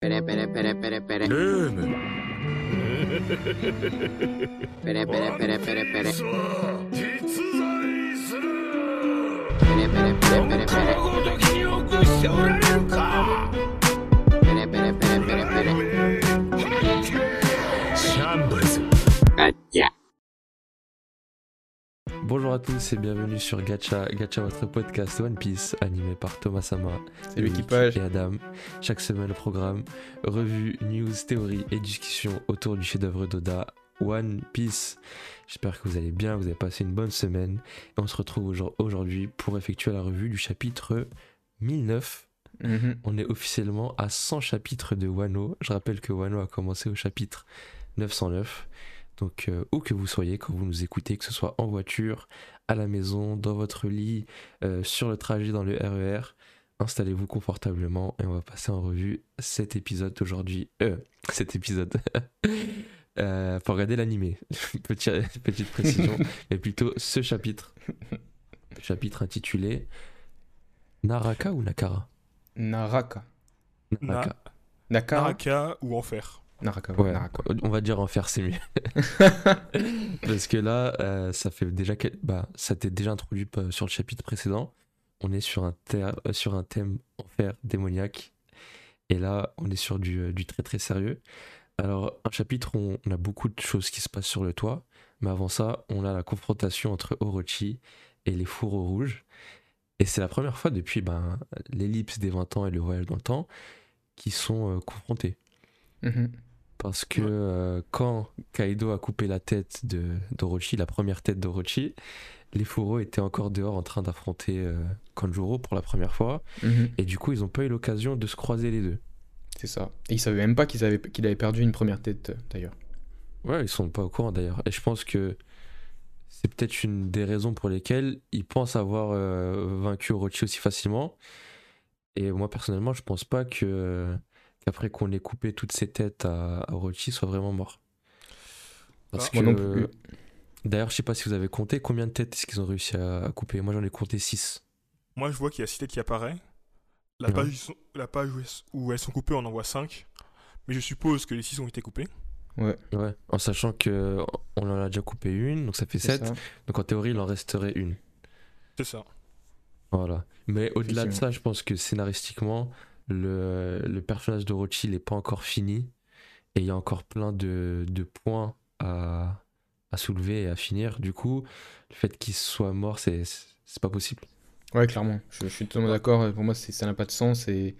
Pere, pere, pere, pere, pere. ルーム Pere, pere, pere, pere, pere. さあ実在する Pere, pere, pere, pere, こ pere. のごとき Bonjour à tous et bienvenue sur Gacha, Gacha votre podcast One Piece animé par Thomas Sama, l'équipage. et Adam. Chaque semaine le programme, revue, news, théorie et discussion autour du chef-d'œuvre d'Oda One Piece. J'espère que vous allez bien, vous avez passé une bonne semaine et on se retrouve aujourd- aujourd'hui pour effectuer la revue du chapitre 1009. Mhm. On est officiellement à 100 chapitres de Wano. Je rappelle que Wano a commencé au chapitre 909. Donc, euh, où que vous soyez, quand vous nous écoutez, que ce soit en voiture, à la maison, dans votre lit, euh, sur le trajet dans le RER, installez-vous confortablement et on va passer en revue cet épisode d'aujourd'hui. Euh, cet épisode. Euh, pour regarder l'animé. Petit- petite précision, mais plutôt ce chapitre. Chapitre intitulé Naraka ou Nakara? Naraka. Naraka. Nakara. Naraka ou Enfer. Naraka. Ouais, Naraka. on va dire enfer, c'est mieux. Parce que là, euh, ça fait déjà. quel- Bah, ça t'est déjà introduit euh, sur le chapitre précédent. On est sur un, ter- euh, sur un thème enfer démoniaque. Et là, on est sur du, du très très sérieux. Alors, un chapitre où on a beaucoup de choses qui se passent sur le toit. Mais avant ça, on a la confrontation entre Orochi et les fourreaux rouges. Et c'est la première fois depuis ben, l'ellipse des 20 ans et le voyage dans le temps qui sont euh, confrontés. Mhm. Parce que euh, quand Kaido a coupé la tête de d'Orochi, la première tête d'Orochi, les fourreaux étaient encore dehors en train d'affronter euh, Kanjuro pour la première fois. Mhm. Et du coup, ils n'ont pas eu l'occasion de se croiser les deux. C'est ça. Et il savait même pas qu'ils avaient- qu'il avait perdu une première tête, euh, d'ailleurs. Ouais, ils sont pas au courant d'ailleurs. Et je pense que c'est peut-être une des raisons pour lesquelles ils pensent avoir euh, vaincu Orochi aussi facilement. Et moi, personnellement, je pense pas que qu'après qu'on ait coupé toutes ces têtes à, à Orochi, il soit vraiment mort. Parce Ah, moi que. non plus. D'ailleurs, je sais pas si vous avez compté combien de têtes est-ce qu'ils ont réussi à, à couper? Moi, j'en ai compté 6. Moi, je vois qu'il y a 6 têtes qui apparaît. La Ouais. page, où ils sont- la page où elles sont- où elles sont coupées, on en voit 5. Mais je suppose que les 6 ont été coupés. Ouais. En sachant que on en a déjà coupé une, donc ça fait C'est 7. ça. Donc en théorie, il en resterait une. C'est ça. Voilà. Mais au-delà de ça, je pense que scénaristiquement, le, le personnage d'Orochi n'est pas encore fini. Et il y a encore plein de, de points à, à soulever et à finir. Du coup, le fait qu'il soit mort, c'est c'est pas possible. Ouais, clairement. Je, je suis totalement d'accord. Pour moi, ça n'a pas de sens. Et,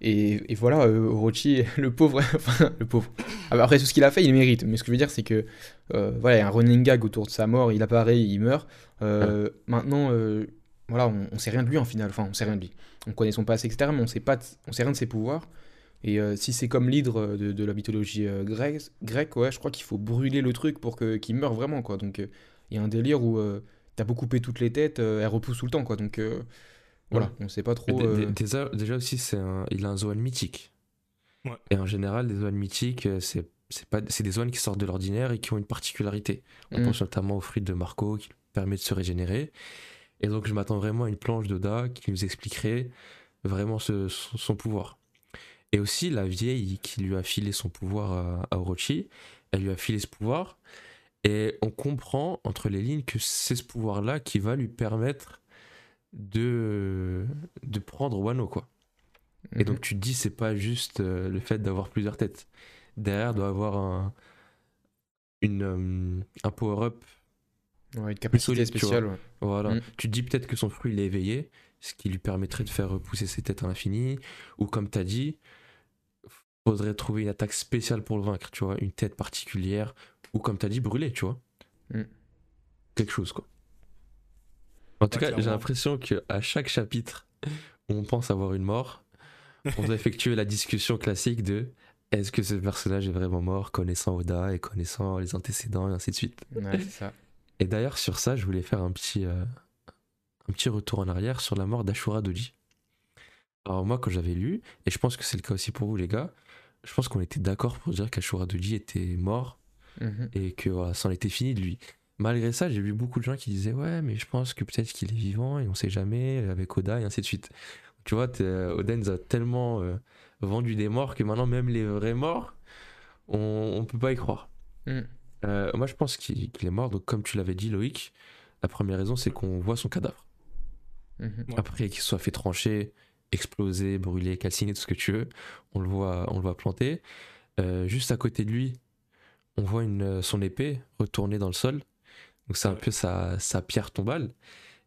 et, et voilà, euh, Orochi, le pauvre. enfin, le pauvre. Ah bah, Après tout ce qu'il a fait, il mérite. Mais ce que je veux dire, c'est que. euh, voilà, il y a un running gag autour de sa mort. Il apparaît, il meurt. Euh, Maintenant, euh, voilà, on, on sait rien de lui en final. Enfin, on sait rien de lui. On connaît son passé, etc. Mais on sait, pas on sait rien de ses pouvoirs. Et euh, si c'est comme l'hydre de, de la mythologie euh, grecque, grecque, ouais, je crois qu'il faut brûler le truc pour que- qu'il meure vraiment, quoi. Donc, euh, il y a un délire où euh, t'as beau couper toutes les têtes, euh, elles repoussent tout le temps, quoi. Donc, euh, voilà, Ouais. on sait pas trop. dé- euh, dé- déjà, déjà aussi, c'est un, il a un zoan mythique. Ouais. Et en général, des zoans mythiques, euh, c'est c'est pas c'est des zones qui sortent de l'ordinaire et qui ont une particularité. On Mm. pense notamment au fruit de Marco qui permet de se régénérer. Et donc, je m'attends vraiment à une planche d'Oda qui nous expliquerait vraiment ce- son, son pouvoir. Et aussi, la vieille qui lui a filé son pouvoir à, à Orochi, elle lui a filé ce pouvoir. Et on comprend entre les lignes que c'est ce pouvoir-là qui va lui permettre de, de prendre Wano, quoi. Et mhm. donc tu te dis, c'est pas juste euh, le fait d'avoir plusieurs têtes. Derrière doit avoir un, une, euh, un power-up. Ouais, une capacité solide, tu spéciale. ouais. Voilà. Mm. Tu te dis peut-être que son fruit il est éveillé, ce qui lui permettrait de faire repousser ses têtes à l'infini. Ou comme tu as dit, faudrait trouver une attaque spéciale pour le vaincre, tu vois, une tête particulière. Ou comme tu as dit, brûler, tu vois. Mm. Quelque chose, quoi. En tout Ouais, cas, j'ai l'impression qu'à chaque chapitre où on pense avoir une mort, on doit effectuer la discussion classique de est-ce que ce personnage est vraiment mort, connaissant Oda et connaissant les antécédents et ainsi de suite. Ouais, c'est ça. Et d'ailleurs, sur ça, je voulais faire un petit, euh, un petit retour en arrière sur la mort d'Ashura Doji. Alors, moi, quand j'avais lu, et je pense que c'est le cas aussi pour vous, les gars, je pense qu'on était d'accord pour dire qu'Ashura Doji était mort Mhm. et que voilà, c'en était fini de lui. Malgré ça, j'ai vu beaucoup de gens qui disaient Ouais, mais je pense que peut-être qu'il est vivant et on sait jamais avec Oda et ainsi de suite. Tu vois, t'es- Oden nous a tellement euh, vendu des morts que maintenant, même les vrais morts, on, on peut pas y croire. Mm. Euh, moi, je pense qu'il est mort. Donc, comme tu l'avais dit, Loïc, la première raison, c'est qu'on voit son cadavre. Mhm. Ouais. Après qu'il soit fait trancher, exploser, brûler, calciner, tout ce que tu veux, on le voit, on le voit planter. Euh, juste à côté de lui, on voit une, son épée retournée dans le sol. Donc c'est un peu sa, sa pierre tombale.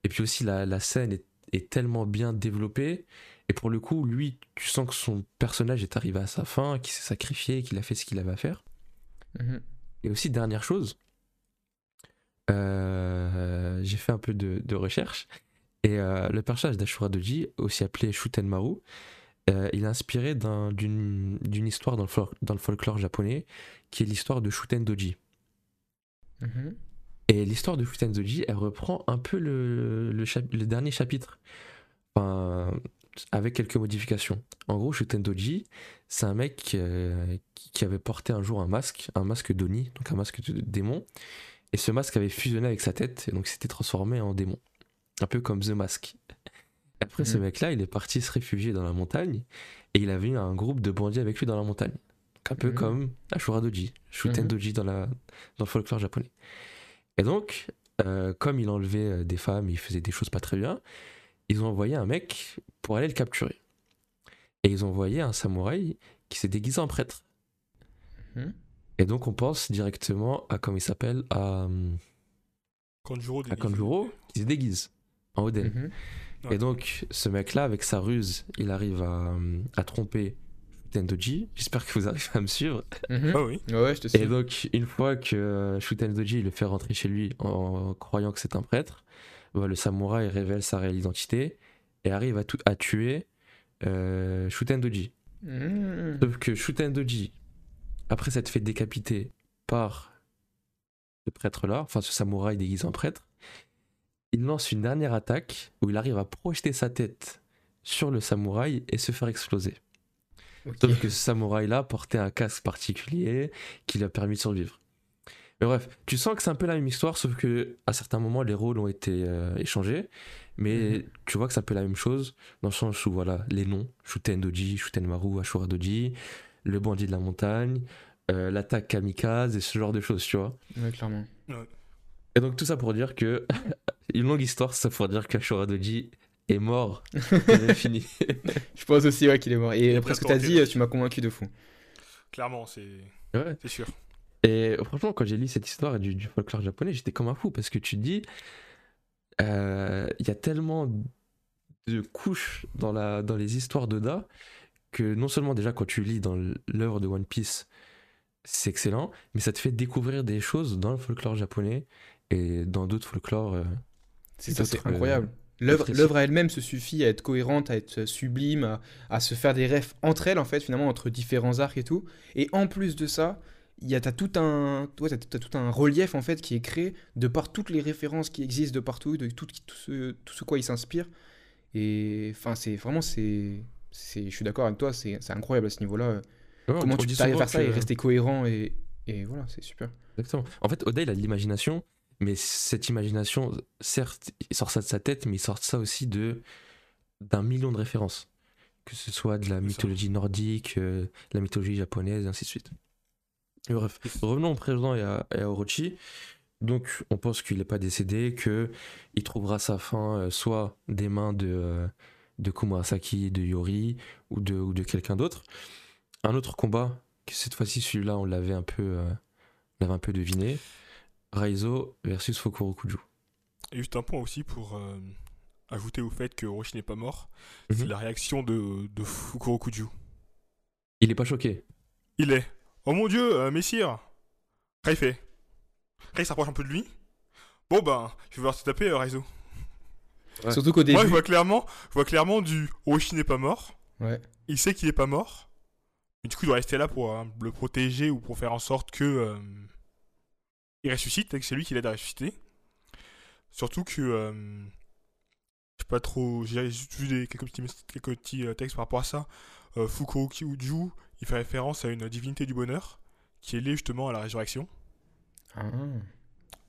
Et puis aussi, la, la scène est, est tellement bien développée. Et pour le coup, lui, tu sens que son personnage est arrivé à sa fin, qu'il s'est sacrifié, qu'il a fait ce qu'il avait à faire. Mhm. Et aussi, dernière chose, euh, j'ai fait un peu de, de recherche. Et euh, le personnage d'Ashura Doji, aussi appelé Shutenmaru, euh, il est inspiré d'un- d'une histoire dans le, fol- dans le folklore japonais, qui est l'histoire de Shuten Doji. Mhm. Et l'histoire de Shuten Doji, elle reprend un peu le, le dernier chapitre, enfin, avec quelques modifications. En gros, Shuten Doji, c'est un mec euh, qui, avait porté un jour un masque, un masque d'Oni, donc un masque de démon. Et ce masque avait fusionné avec sa tête, et donc s'était transformé en démon. Un peu comme The Mask. Après, ce Mhm. mec-là, il est parti se réfugier dans la montagne, et il avait eu un groupe de bandits avec lui dans la montagne. Donc, un peu Mhm. comme Ashura Doji, Shuten Mhm. Doji dans, la, dans le folklore japonais. Et donc, euh, comme il enlevait euh, des femmes, il faisait des choses pas très bien, ils ont envoyé un mec pour aller le capturer. Et ils ont envoyé un samouraï qui s'est déguisé en prêtre. Mhm. Et donc on pense directement à, comment il s'appelle, à, hum, Kanjuro à déguisé. Kanjuro, qui se déguise en Oden. Mhm. Et donc ce mec-là, avec sa ruse, il arrive à, hum, à tromper Tendoji. J'espère que vous arrivez à me suivre. Mhm. Ah oui. Ouais, je te suis. Et donc, une fois que euh, Shuten Doji le fait rentrer chez lui en croyant que c'est un prêtre, le samouraï révèle sa réelle identité et arrive à, tout- à tuer euh, Shuten Doji. Mhm. Sauf que Shuten Doji, après s'être fait décapiter par ce prêtre-là, enfin ce samouraï déguisé en prêtre, il lance une dernière attaque où il arrive à projeter sa tête sur le samouraï et se faire exploser. Sauf que ce samouraï-là portait un casque particulier qui lui a permis de survivre. Mais bref, tu sens que c'est un peu la même histoire, sauf que à certains moments les rôles ont été euh, échangés, mais Mhm. tu vois que c'est un peu la même chose dans le sens où voilà les noms Shuten Doji, Shuten Maru, Ashura Doji, le bandit de la montagne, euh, l'attaque kamikaze et ce genre de choses, tu vois. Ouais, clairement. Et donc tout ça pour dire que une longue histoire, ça pour dire qu'Ashura Doji est mort, c'est fini. Je pense aussi ouais, qu'il est mort. Et après ce que t'as tenté, dit, là. tu m'as convaincu de fou. Clairement, c'est Ouais. c'est sûr. Et franchement, quand j'ai lu cette histoire du, du folklore japonais, j'étais comme un fou parce que tu te dis, euh, il y a tellement de couches dans, la, dans les histoires d'Oda que non seulement déjà quand tu lis dans l'œuvre de One Piece, c'est excellent, mais ça te fait découvrir des choses dans le folklore japonais et dans d'autres folklores. euh, C'est euh, incroyable. L'œuvre à elle-même se suffit à être cohérente, à être sublime, à, à se faire des rêves entre elles, en fait, finalement, entre différents arcs et tout. Et en plus de ça, il y a, tout un, ouais, t'as tout un relief, en fait, qui est créé de par toutes les références qui existent de partout, de tout, tout, ce, tout ce quoi il s'inspire. Et enfin, c'est vraiment, c'est, je suis d'accord avec toi, c'est, incroyable à ce niveau-là. ouais, on- Comment tu arrives à faire ça et rester cohérent et, et voilà, c'est super. Exactement. En fait, Oda, il a de l'imagination, mais cette imagination, certes, il sort ça de sa tête, mais il sort ça aussi de d'un million de références. Que ce soit de la mythologie nordique, euh, la mythologie japonaise, et ainsi de suite. Bref, revenons au présent et à, et à Orochi. Donc, on pense qu'il n'est pas décédé, que il trouvera sa fin euh, soit des mains de, euh, de Kumurasaki, de Yori, ou de, ou de quelqu'un d'autre. Un autre combat, que cette fois-ci, celui-là, on l'avait un peu, euh, on l'avait un peu deviné. Raizo versus Fukurokuju. Et juste un point aussi pour euh, ajouter au fait que Orochi n'est pas mort, c'est Mhm. la réaction de, de Fukurokuju. Il est pas choqué. Il est Oh mon dieu, euh, messire Ray fait. Ray s'approche un peu de lui. Bon ben, je vais voir te taper, euh, Raizo. Ouais. Surtout qu'au début. Moi, je vois clairement, je vois clairement du Orochi n'est pas mort. Ouais. Il sait qu'il est pas mort. Mais du coup, il doit rester là pour euh, le protéger ou pour faire en sorte que euh, il ressuscite, et que c'est lui qui l'aide à ressusciter. Surtout que euh, je sais pas trop, j'ai juste vu des, quelques petits, quelques petits textes par rapport à ça. Euh, Fukurokuju, il fait référence à une divinité du bonheur qui est liée justement à la résurrection Ah.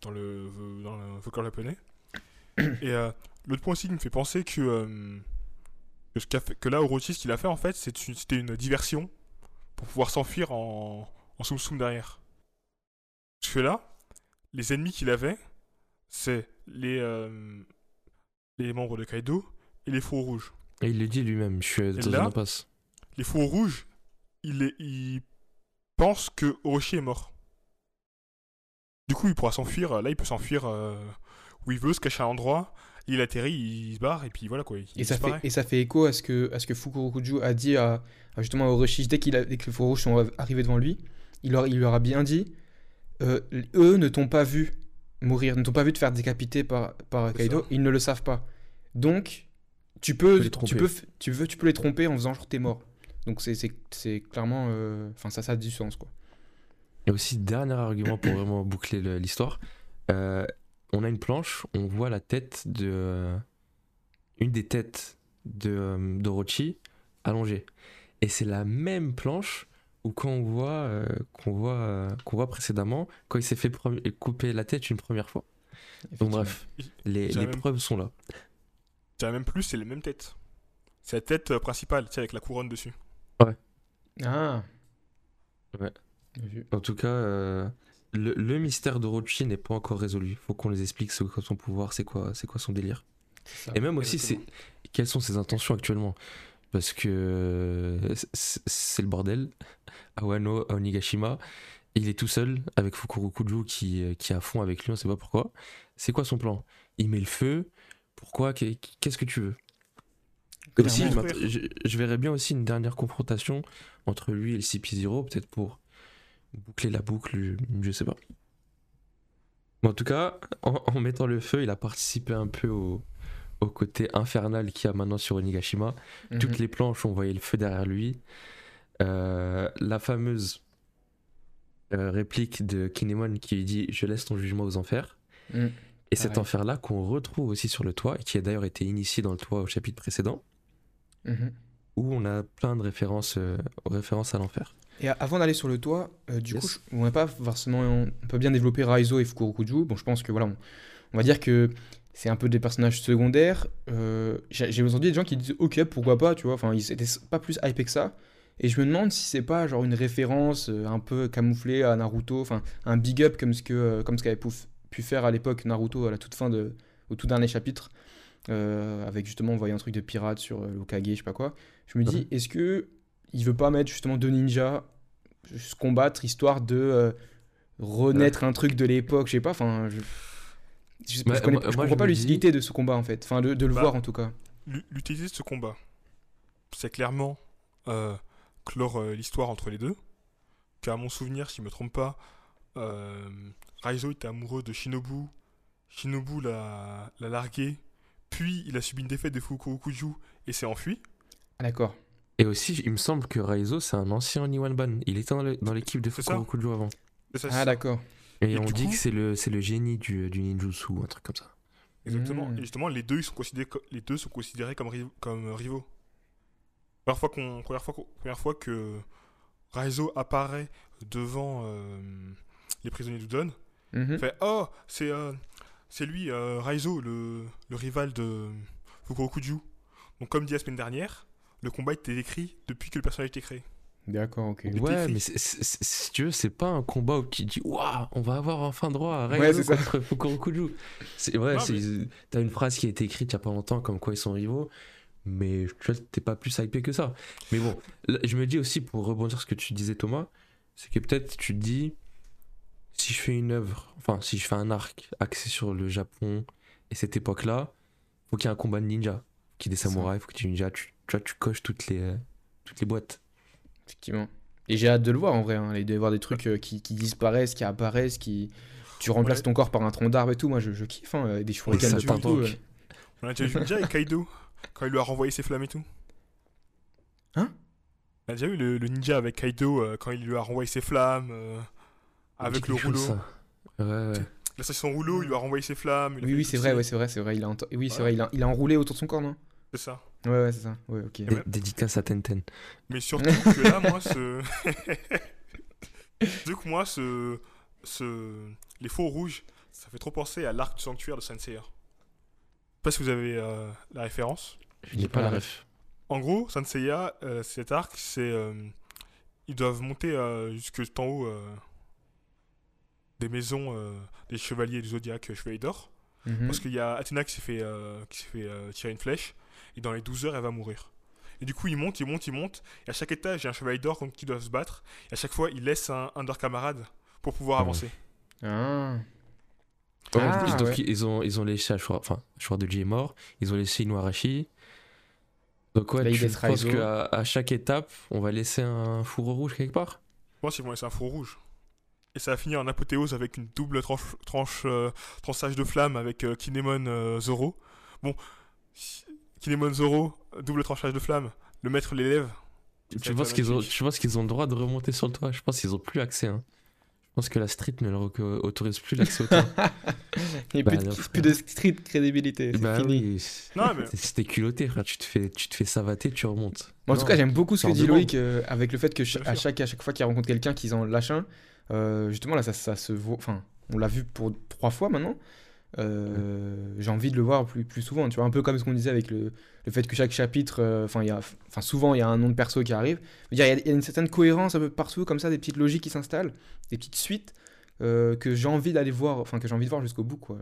dans le, dans le folklore japonais. Et euh, l'autre point aussi qui me fait penser que euh, Que, ce fait- que là, Orochi, ce qu'il a fait, en fait, une- c'était une diversion pour pouvoir s'enfuir en, en Soum Soum derrière. Parce que là, les ennemis qu'il avait, c'est les, euh, les membres de Kaido et les faux rouges. Et il le dit lui-même, je suis dans là une impasse. Les faux rouges, il, est- il pense que Orochi est mort. Du coup, il pourra s'enfuir. Là, il peut s'enfuir euh, où il veut, se cacher à un endroit. Il atterrit, il se barre, et puis voilà quoi. Il Et ça, fait, et ça fait écho à ce que, à ce que Fukurokuju a dit à, à justement à Orochi dès, qu'il a- dès que les faux rouges sont arrivés devant lui. Il leur, il leur a bien dit euh, eux ne t'ont pas vu mourir, ne t'ont pas vu te faire décapiter par, par Kaido, ça. ils ne le savent pas. Donc, tu peux, les tu tromper. peux, tu, veux, tu peux les tromper en faisant genre t'es mort. Donc, c'est- c'est c'est clairement. euh, Enfin, ça, ça a du sens quoi. Et aussi, dernier argument pour vraiment boucler le- l'histoire. euh, on a une planche, on voit la tête de. euh, une des têtes de d'Orochi allongée. Et c'est la même planche où quand on voit euh, qu'on voit euh, qu'on voit précédemment quand il s'est fait couper la tête une première fois. Donc bref, les, les même- preuves sont là. Dirais même plus, c'est les mêmes têtes. C'est la tête principale, tu sais, avec la couronne dessus. Ah. Ouais. Bien vu. En tout cas, euh, le, le mystère d'Orochi n'est pas encore résolu. Faut qu'on les explique c'est quoi son pouvoir, c'est quoi, c'est quoi son délire. Ça. Et même aussi, c'est quelles sont ses intentions actuellement? Parce que euh, c'est le bordel. À Wano, à Onigashima, il est tout seul avec Fukurokuju qui, euh, qui est à fond avec lui, on sait pas pourquoi. C'est quoi son plan? Il met le feu? Pourquoi? Qu'est- Qu'est-ce que tu veux? Je, verrais bien aussi une dernière confrontation entre lui et le CP0, peut-être pour boucler la boucle, je, sais pas. Mais en tout cas, en, en mettant le feu, il a participé un peu au, au côté infernal qu'il y a maintenant sur Onigashima. Mhm. Toutes les planches, on voyait le feu derrière lui. Euh, la fameuse euh, réplique de Kinemon qui lui dit Je laisse ton jugement aux enfers. Mhm. Et cet enfer-là qu'on retrouve aussi sur le toit, et qui a d'ailleurs été initié dans le toit au chapitre précédent, Mhm. où on a plein de références, euh, références à l'enfer. Et avant d'aller sur le toit, euh, du Yes. coup, on va pas forcément, on peut bien développer Raizo et Fukurokuju. Bon, je pense que voilà, on, on va dire que c'est un peu des personnages secondaires. Euh, J'ai entendu des gens qui disent ok, pourquoi pas, tu vois. Enfin, ils étaient pas plus hypés que ça. Et je me demande si c'est pas genre une référence euh, un peu camouflée à Naruto, enfin un big up comme ce que comme ce qu'avait pu, pu faire à l'époque Naruto à la toute fin de au tout dernier chapitre, euh, avec justement on voyait un truc de pirate sur euh, l'Okage, je sais pas quoi. Je me dis Ouais. est-ce que il veut pas mettre justement deux ninjas se combattre histoire de euh, renaître un truc de l'époque, je sais pas, enfin je, je, sais pas, Ouais, je connais- moi- je moi, comprends je pas l'utilité de ce combat en fait, enfin de, de le Bah, voir en tout cas. L'u- L'utilité de ce combat, c'est clairement euh, clore euh, l'histoire entre les deux. Car à mon souvenir, si je me trompe pas, euh, Raizo était amoureux de Shinobu. Shinobu l'a largué. Puis il a subi une défaite de Fukurokuju et s'est enfui. Ah, D'accord. Et aussi, il me semble que Raizo, c'est un ancien Niwanban. Il était dans l'équipe de. Fukurokuju avant. Ça, Ah d'accord. Et, Et on dit coup- que c'est le, c'est le génie du, du ninjutsu, un truc comme ça. Exactement. Mm. Et justement, les deux, ils sont considérés, co- les deux sont considérés comme, riv- comme rivaux. Première fois, qu'on, première, fois, qu'on- première fois que Raizo apparaît devant euh, les prisonniers d'Udon, il fait Oh, c'est, euh, c'est lui, euh, Raizo, le, le rival de Fukurokuju. Donc, comme dit la semaine dernière, le combat était écrit depuis que le personnage a été créé. D'accord, ok. était Ouais, mais si tu veux, c'est pas un combat où tu dis Waouh, on va avoir enfin droit à Ouais, Raizo ça. contre Fukurokuju. C'est vrai, Non, c'est- t'as une phrase qui a été écrite il y a pas longtemps comme quoi ils sont rivaux, mais tu vois, t'es pas plus hypé que ça. Mais bon, là, je me dis aussi pour rebondir sur ce que tu disais, Thomas, c'est que peut-être tu te dis si je fais une œuvre, enfin, si je fais un arc axé sur le Japon et cette époque-là, faut qu'il y ait un combat de ninja, qu'il y ait des samouraïs, faut qu'il y ait des ninjas, tu, tu vois, tu coches toutes les, euh, toutes les boîtes. Effectivement. Et j'ai hâte de le voir en vrai. Hein. Il doit y avoir des trucs euh, qui, qui disparaissent, qui apparaissent, qui. Tu remplaces Ouais. ton corps par un tronc d'arbre et tout. Moi, je, je kiffe. Hein. Des Les shurikens et tout. euh. On a déjà vu déjà avec Kaido, quand il lui a renvoyé ses flammes et tout. Hein? On a déjà vu le, le ninja avec Kaido euh, quand il lui a renvoyé ses flammes euh, avec Quelque le rouleau. ça. Ouais, ouais. Il a sorti son rouleau, il lui a renvoyé ses flammes. Oui, oui, c'est vrai, ouais, c'est vrai, c'est vrai. Il a, ent- oui, c'est vrai, il a, il a enroulé autour de son corps, non? C'est ça. Ouais, ouais, c'est ça. Ouais, ok. Dé- Dédicace à Tenten. Mais surtout que là, moi, ce. Surtout que moi, ce. ce... Les faux rouges, ça fait trop penser à l'arc du sanctuaire de Senseiya. Je sais pas si vous avez euh, la référence. Je n'ai pas la ref. En gros, Saint Seiya, euh, cet arc, c'est. euh, ils doivent monter euh, jusque en haut euh, des maisons euh, des chevaliers du zodiaque, euh, chevaliers d'or. Mhm. Parce qu'il y a Athéna qui s'est fait, euh, qui s'est fait euh, tirer une flèche, et dans les 12 heures, elle va mourir. Et du coup, il monte, il monte, il monte, et à chaque étage, il y a un chevalier d'or contre qui doivent se battre, et à chaque fois, il laisse un, un de leurs camarades pour pouvoir Ah. avancer. Ah. Ouais, Ah, ils- donc ouais. ils ont ils ont laissé Ashura, enfin Ashura de est mort, ils ont laissé Inuarashi. Donc ouais, Là, tu penses qu'à à chaque étape, on va laisser un fourreau rouge quelque part? Je pense qu'ils vont laisser un four rouge. Et ça va finir en apothéose avec une double tranche, tranche euh, tranchage de flamme avec euh, Kinemon euh, Zoro. Bon, Kinemon Zoro, double tranchage de flamme, le maître l'élève. Tu, penses qu'ils ont tu penses qu'ils ont le droit de remonter sur le toit Je pense qu'ils ont plus accès. Hein. Je pense que la street ne leur auto- autorise plus l'accès au toit. Il n'y a Bah, plus, de, plus street crédibilité. c'est bah fini. oui. Non, mais C'est- C'était culotté, frère. Tu te fais tu te fais savater, tu remontes. En tout cas, j'aime beaucoup ce que dit Loïc euh, avec le fait que à chaque, à chaque fois qu'il rencontre quelqu'un qu'ils en lâche un, euh, justement là, ça, ça se voit. Enfin, on l'a vu pour trois fois maintenant. Euh, J'ai envie de le voir plus, plus souvent. Tu vois, un peu comme ce qu'on disait avec le, le fait que chaque chapitre, euh, enfin, il y a, enfin, souvent il y a un nom de perso qui arrive. Il y, a- il y a une certaine cohérence un peu partout, comme ça, des petites logiques qui s'installent, des petites suites euh, que j'ai envie d'aller voir, enfin, que j'ai envie de voir jusqu'au bout, quoi.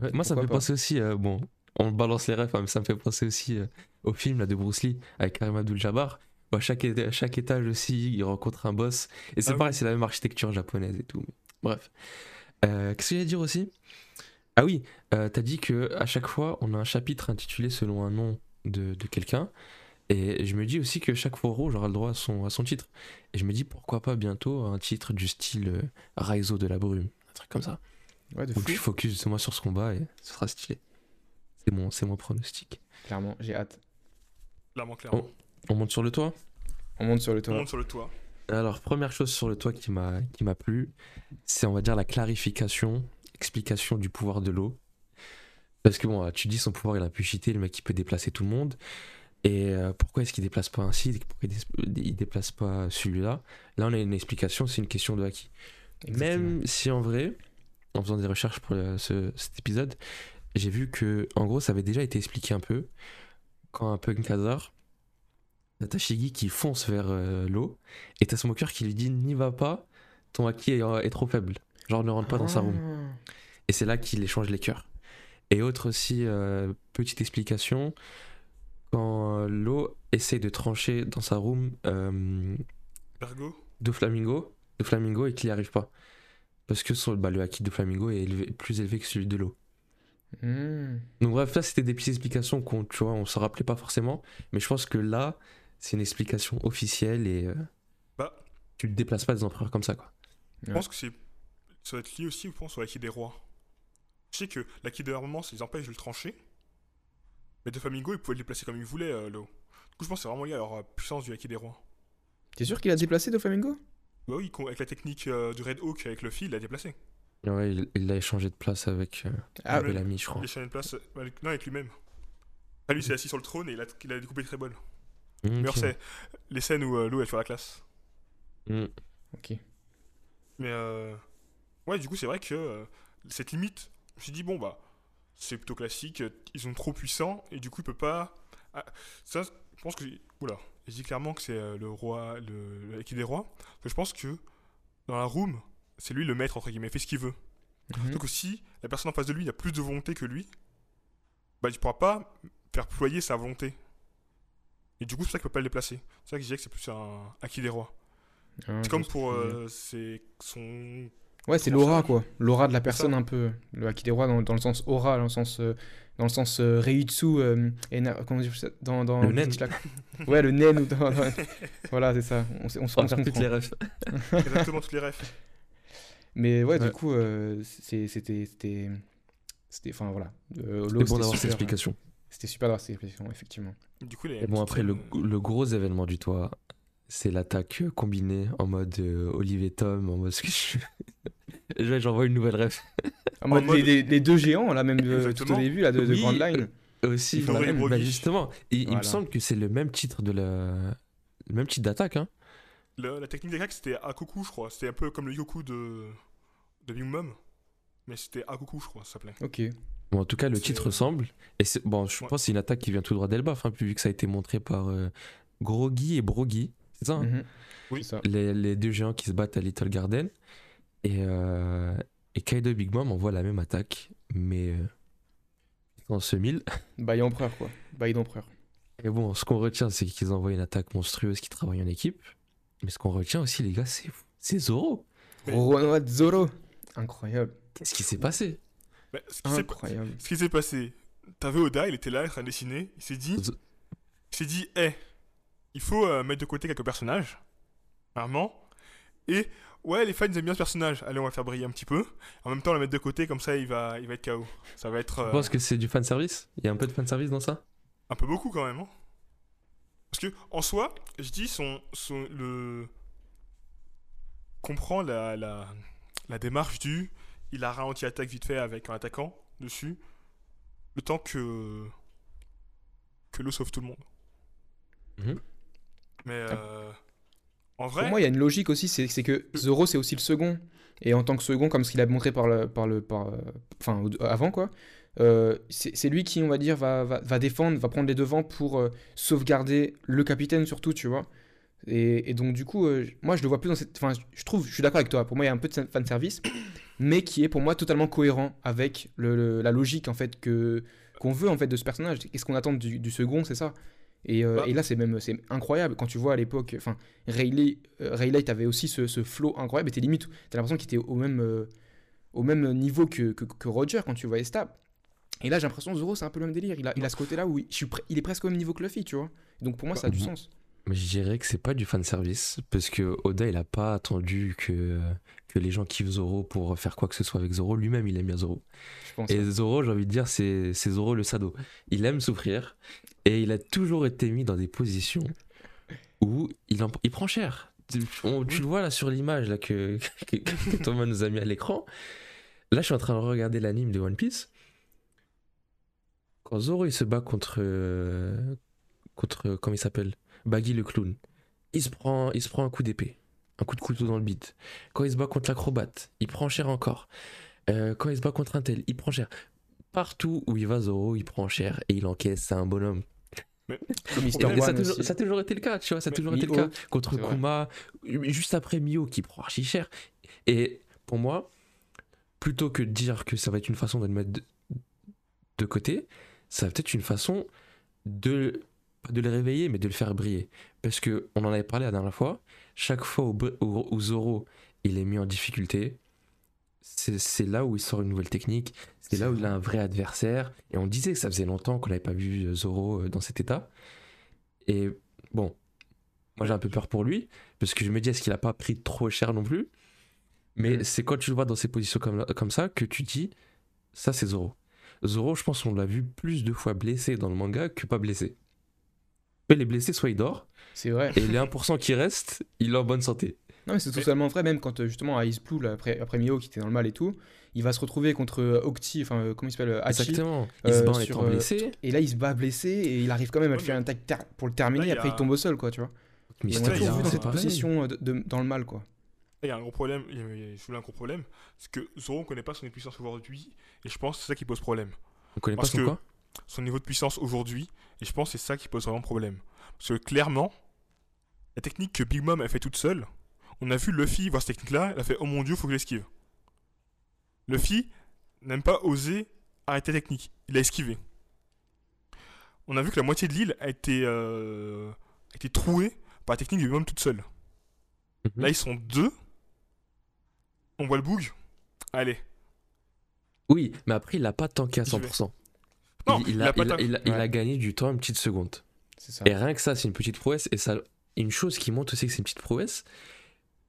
Ouais, Moi, ça me fait pas penser aussi, bon, on balance les refs, hein, mais ça me fait penser aussi au film là, de Bruce Lee avec Karim Abdul-Jabbar. À chaque, chaque étage aussi, il rencontre un boss. Et c'est Ah pareil, oui. c'est la même architecture japonaise et tout. mais Bref. Euh, Qu'est-ce que j'allais dire aussi? Ah oui, euh, t'as dit que à chaque fois, on a un chapitre intitulé selon un nom de, de quelqu'un. Et je me dis aussi que chaque fourreau aura le droit à son, à son titre. Et je me dis pourquoi pas bientôt un titre du style euh, Raizo de la brume, un truc comme ça. Ouais, de Où fou. tu focus justement sur ce combat et ce sera stylé. C'est mon, c'est mon pronostic. Clairement, j'ai hâte. clairement, clairement. On monte sur le toit On monte sur le On toit. monte sur le toit. Alors, première chose sur le toit qui m'a qui m'a plu, c'est on va dire la clarification, explication du pouvoir de l'eau. Parce que bon, tu dis son pouvoir, il a pu cheater, le mec il peut déplacer tout le monde. Et euh, pourquoi est-ce qu'il déplace pas ainsi? Pourquoi il déplace pas celui-là? Là, on a une explication, c'est une question de acquis. Exactement. Même si en vrai, en faisant des recherches pour euh, ce- cet épisode, j'ai vu que en gros ça avait déjà été expliqué un peu quand un punk hasard, t'as qui fonce vers euh, l'eau et t'as son moqueur qui lui dit n'y va pas, ton acquis est, est trop faible, genre ne rentre pas dans sa room. Ah. Et c'est là qu'il échange les cœurs. Et autre aussi, euh, petite explication, quand euh, l'eau essaie de trancher dans sa room euh, de Flamingo, de Flamingo et qu'il n'y arrive pas. Parce que son- bah, le acquis de Flamingo est élevé- plus élevé que celui de l'eau. Hmm. Donc bref, là c'était des petites explications qu'on tu vois, on se rappelait pas forcément, mais je pense que là c'est une explication officielle et euh, Bah, tu ne déplaces pas des empereurs comme ça quoi. je pense que c'est. Ça va être lié aussi, je pense, au acquis des rois. Je sais que l'acquis de l'armement, ça les empêche de le trancher. Mais de Flamingo, ils pouvaient le déplacer comme ils voulaient, euh, l'eau. Du coup, je pense que c'est vraiment lié à leur euh, puissance du acquis des rois. T'es sûr qu'il a déplacé Doflamingo Bah oui, avec la technique euh, du Red Hawk, avec le fil, il l'a déplacé. Ouais, il- l'a échangé de place avec euh, Ah, ouais. Bellamy, je crois. Il a changé de place. Avec... Non, avec lui-même. Ah, lui, s'est assis sur le trône et il a, il a découpé très bol. Meilleur, ok. c'est les scènes où euh, l'eau elle fait la classe. Mm. Ok. Mais euh... ouais, du coup, c'est vrai que euh, cette limite, je me suis dit, bon, bah, c'est plutôt classique, euh, ils sont trop puissants et du coup, il peut pas. Ah, ça, je pense que. Oula, je dis clairement que c'est euh, le roi, le, l'équipe des rois. Parce que je pense que dans la room, c'est lui le maître, entre guillemets, il fait ce qu'il veut. Mhm. Donc, si la personne en face de lui a plus de volonté que lui, bah, il pourra pas faire ployer sa volonté. Et du coup, c'est ça qu'il peut pas le déplacer. C'est ça que je disais que c'est plus un acquis des rois. Ah, C'est comme pour euh, c'est son Ouais, c'est l'aura, quoi. L'aura de la personne, un peu. Le Haki des rois, dans, dans le sens aura, dans le sens, euh, dans le sens euh, Reitsu, euh, et na- comment dire ça dans, dans Le nen. Ouais, le nen. Ou dans, dans- Voilà, c'est ça. On, on, On on faire toutes les refs. exactement toutes les refs. Mais ouais, Ouais. du coup, euh, c'était. C'était. C'était. Enfin, voilà. Euh, C'est l'eau, bon c'était d'avoir cette explication. C'était super d'avoir cette explication, effectivement. Du coup, les Et bon, après, le, le gros événement du toit, c'est l'attaque euh, combinée en mode euh, Olivier Tom, en mode ce que je. Je- J'envoie une nouvelle ref. En mode, mode- Les, les- les deux géants, là, même euh, tout au début, là, de, de Oui, Grand Line. Aussi, bah, la même. bah, Broggy. justement, et il me semble que c'est le même titre de la. Le même titre d'attaque, hein. Le- la technique des Grecs, c'était Akoku, je crois. C'était un peu comme le Yoku de, de Big Mom. Mais c'était Akoku, je crois, ça s'appelait. Ok. Bon, en tout cas, le titre ressemble. Et c'est- bon, je Ouais. pense que c'est une attaque qui vient tout droit d'Elbaf, hein, vu que ça a été montré par euh, Groggy et Brogy. C'est ça, hein? Mhm. Oui. C'est ça. les, les deux géants qui se battent à Little Garden. Et, euh, et Kaido et Big Mom envoient la même attaque, mais euh, en semi. Bail empereur, quoi. Bail d'empereur. Et bon, ce qu'on retient, c'est qu'ils envoient une attaque monstrueuse qui travaille en équipe. Mais ce qu'on retient aussi, les gars, c'est Zoro. Renoir Zoro. Incroyable. Qu'est-ce qui s'est passé? Mais ce qui s'est- Incroyable. ce qui s'est passé, t'avais Oda, il était là, il train de dessiner, il s'est dit, il s'est dit, hé, il faut euh, mettre de côté quelques personnages, vraiment, et ouais, les fans ils aiment bien ce personnage, allez, on va le faire briller un petit peu, en même temps, on va le mettre de côté, comme ça, il va, il va être KO. Ça va être euh, penses que c'est du fanservice? Il y a un peu de fanservice dans ça? Un peu beaucoup quand même, hein. Parce que, en soi, je dis, son, son, le... comprend la, la, la démarche du, il a ralenti l'attaque vite fait avec un attaquant dessus, le temps que que l'eau sauve tout le monde. Mhm. Mais euh, en vrai, Pour moi, il y a une logique aussi, c'est c'est que Zoro, c'est aussi le second. Et en tant que second, comme ce qu'il a montré par le, par le, par, euh, enfin, avant quoi, euh, c'est c'est lui qui, on va dire, va, va, va défendre, va prendre les devants pour euh, sauvegarder le capitaine surtout, tu vois. Et, et donc du coup, euh, moi, je le vois plus dans cette, enfin, je trouve, je suis d'accord avec toi. Pour moi, il y a un peu de fan service, mais qui est pour moi totalement cohérent avec le, le- la logique en fait que qu'on veut en fait de ce personnage. Qu'est-ce qu'on attend du, du second, c'est ça. Et, euh, Bah. et là, c'est même c'est incroyable quand tu vois à l'époque, enfin, Rayleigh, Rayleigh avait aussi ce, ce flow incroyable. Et t'es limite, t'as l'impression qu'il était au même, euh, au même niveau que, que, que Roger quand tu voyais Stab. Et là, j'ai l'impression que Zoro, c'est un peu le même délire. Il a, il a ce côté-là où il, je suis pre- il est presque au même niveau que Luffy, tu vois. Donc pour moi, ça a du Mhm. sens. Mais je dirais que c'est pas du fanservice, parce que Oda, il a pas attendu que, que les gens kiffent Zoro pour faire quoi que ce soit avec Zoro. Lui-même, il aime bien Zoro. Et Zoro, j'ai envie de dire, c'est c'est Zoro le sado. Il aime souffrir, et il a toujours été mis dans des positions où il, en- il prend cher. Tu, on- tu le vois là sur l'image là que, que, que Thomas nous a mis à l'écran. Là, je suis en train de regarder l'anime de One Piece. Quand Zoro il se bat contre euh, contre comment il s'appelle? Baggy le clown, il se prend il se prend un coup d'épée, un coup de couteau dans le bide. Quand il se bat contre l'acrobate, il prend cher encore. Euh, quand il se bat contre un tel, il prend cher. Partout où il va Zoro, il prend cher et il encaisse. C'est un bonhomme. Et ça, a toujours, aussi. ça a toujours été le cas, tu vois, ça a Mais toujours été le cas contre vrai. Kuma, juste après Mio qui prend archi cher. Et pour moi, plutôt que de dire que ça va être une façon de le mettre de, de côté, ça va peut-être une façon de pas de le réveiller, mais de le faire briller. Parce que on en avait parlé la dernière fois. Chaque fois où, Br- où- où Zoro il est mis en difficulté, c'est là où il sort une nouvelle technique. C'est là où il a un vrai adversaire. Et on disait que ça faisait longtemps qu'on n'avait pas vu Zoro euh, dans cet état. Et bon, moi j'ai un peu peur pour lui, parce que je me dis, est-ce qu'il a pas pris trop cher non plus? Mais Mm. c'est quand tu le vois dans ces positions comme, comme ça que tu dis, ça c'est Zoro. Zoro, je pense qu'on l'a vu plus de fois blessé dans le manga que pas blessé. Soit il est blessé, soit il dort, C'est vrai. et les 1% qui restent, il est en bonne santé. Non, mais c'est Mais- totalement vrai, même quand euh, justement à Ice Blue, là, après, après Mio qui était dans le mal et tout, il va se retrouver contre euh, Octi, enfin, euh, comment il s'appelle Hachi. Exactement. Il se bat en sur, étant euh, blessé. Et là, il se bat blessé et il arrive quand même à le Ouais, faire mais- attaque ter- pour le terminer. Là, après, a- il tombe au sol, quoi, tu vois. Mister on toujours a- vu dans c'est cette position de- de- dans le mal, quoi. il y a un gros problème, il y a- il y a souvent un gros problème, c'est que Zoro ne connaît pas son puissance aujourd'hui, et je pense que c'est ça qui pose problème. On connaît pas Parce son que- quoi? Son niveau de puissance aujourd'hui, et je pense que c'est ça qui pose vraiment problème. Parce que clairement, la technique que Big Mom a fait toute seule, on a vu Luffy voir cette technique-là, elle a fait Oh mon dieu, faut que je l'esquive. Luffy n'aime pas oser arrêter la technique, il a esquivé. On a vu que la moitié de l'île a été, euh, a été trouée par la technique de Big Mom toute seule. Mhm. Là, ils sont deux. On voit le boug. Allez. Oui, mais après, il l'a pas tanké à Je vais. 100%. Non, il, a, il il gagné du temps une petite seconde. Ça. Et rien que ça, c'est une petite prouesse. Et ça, une chose qui montre aussi que c'est une petite prouesse,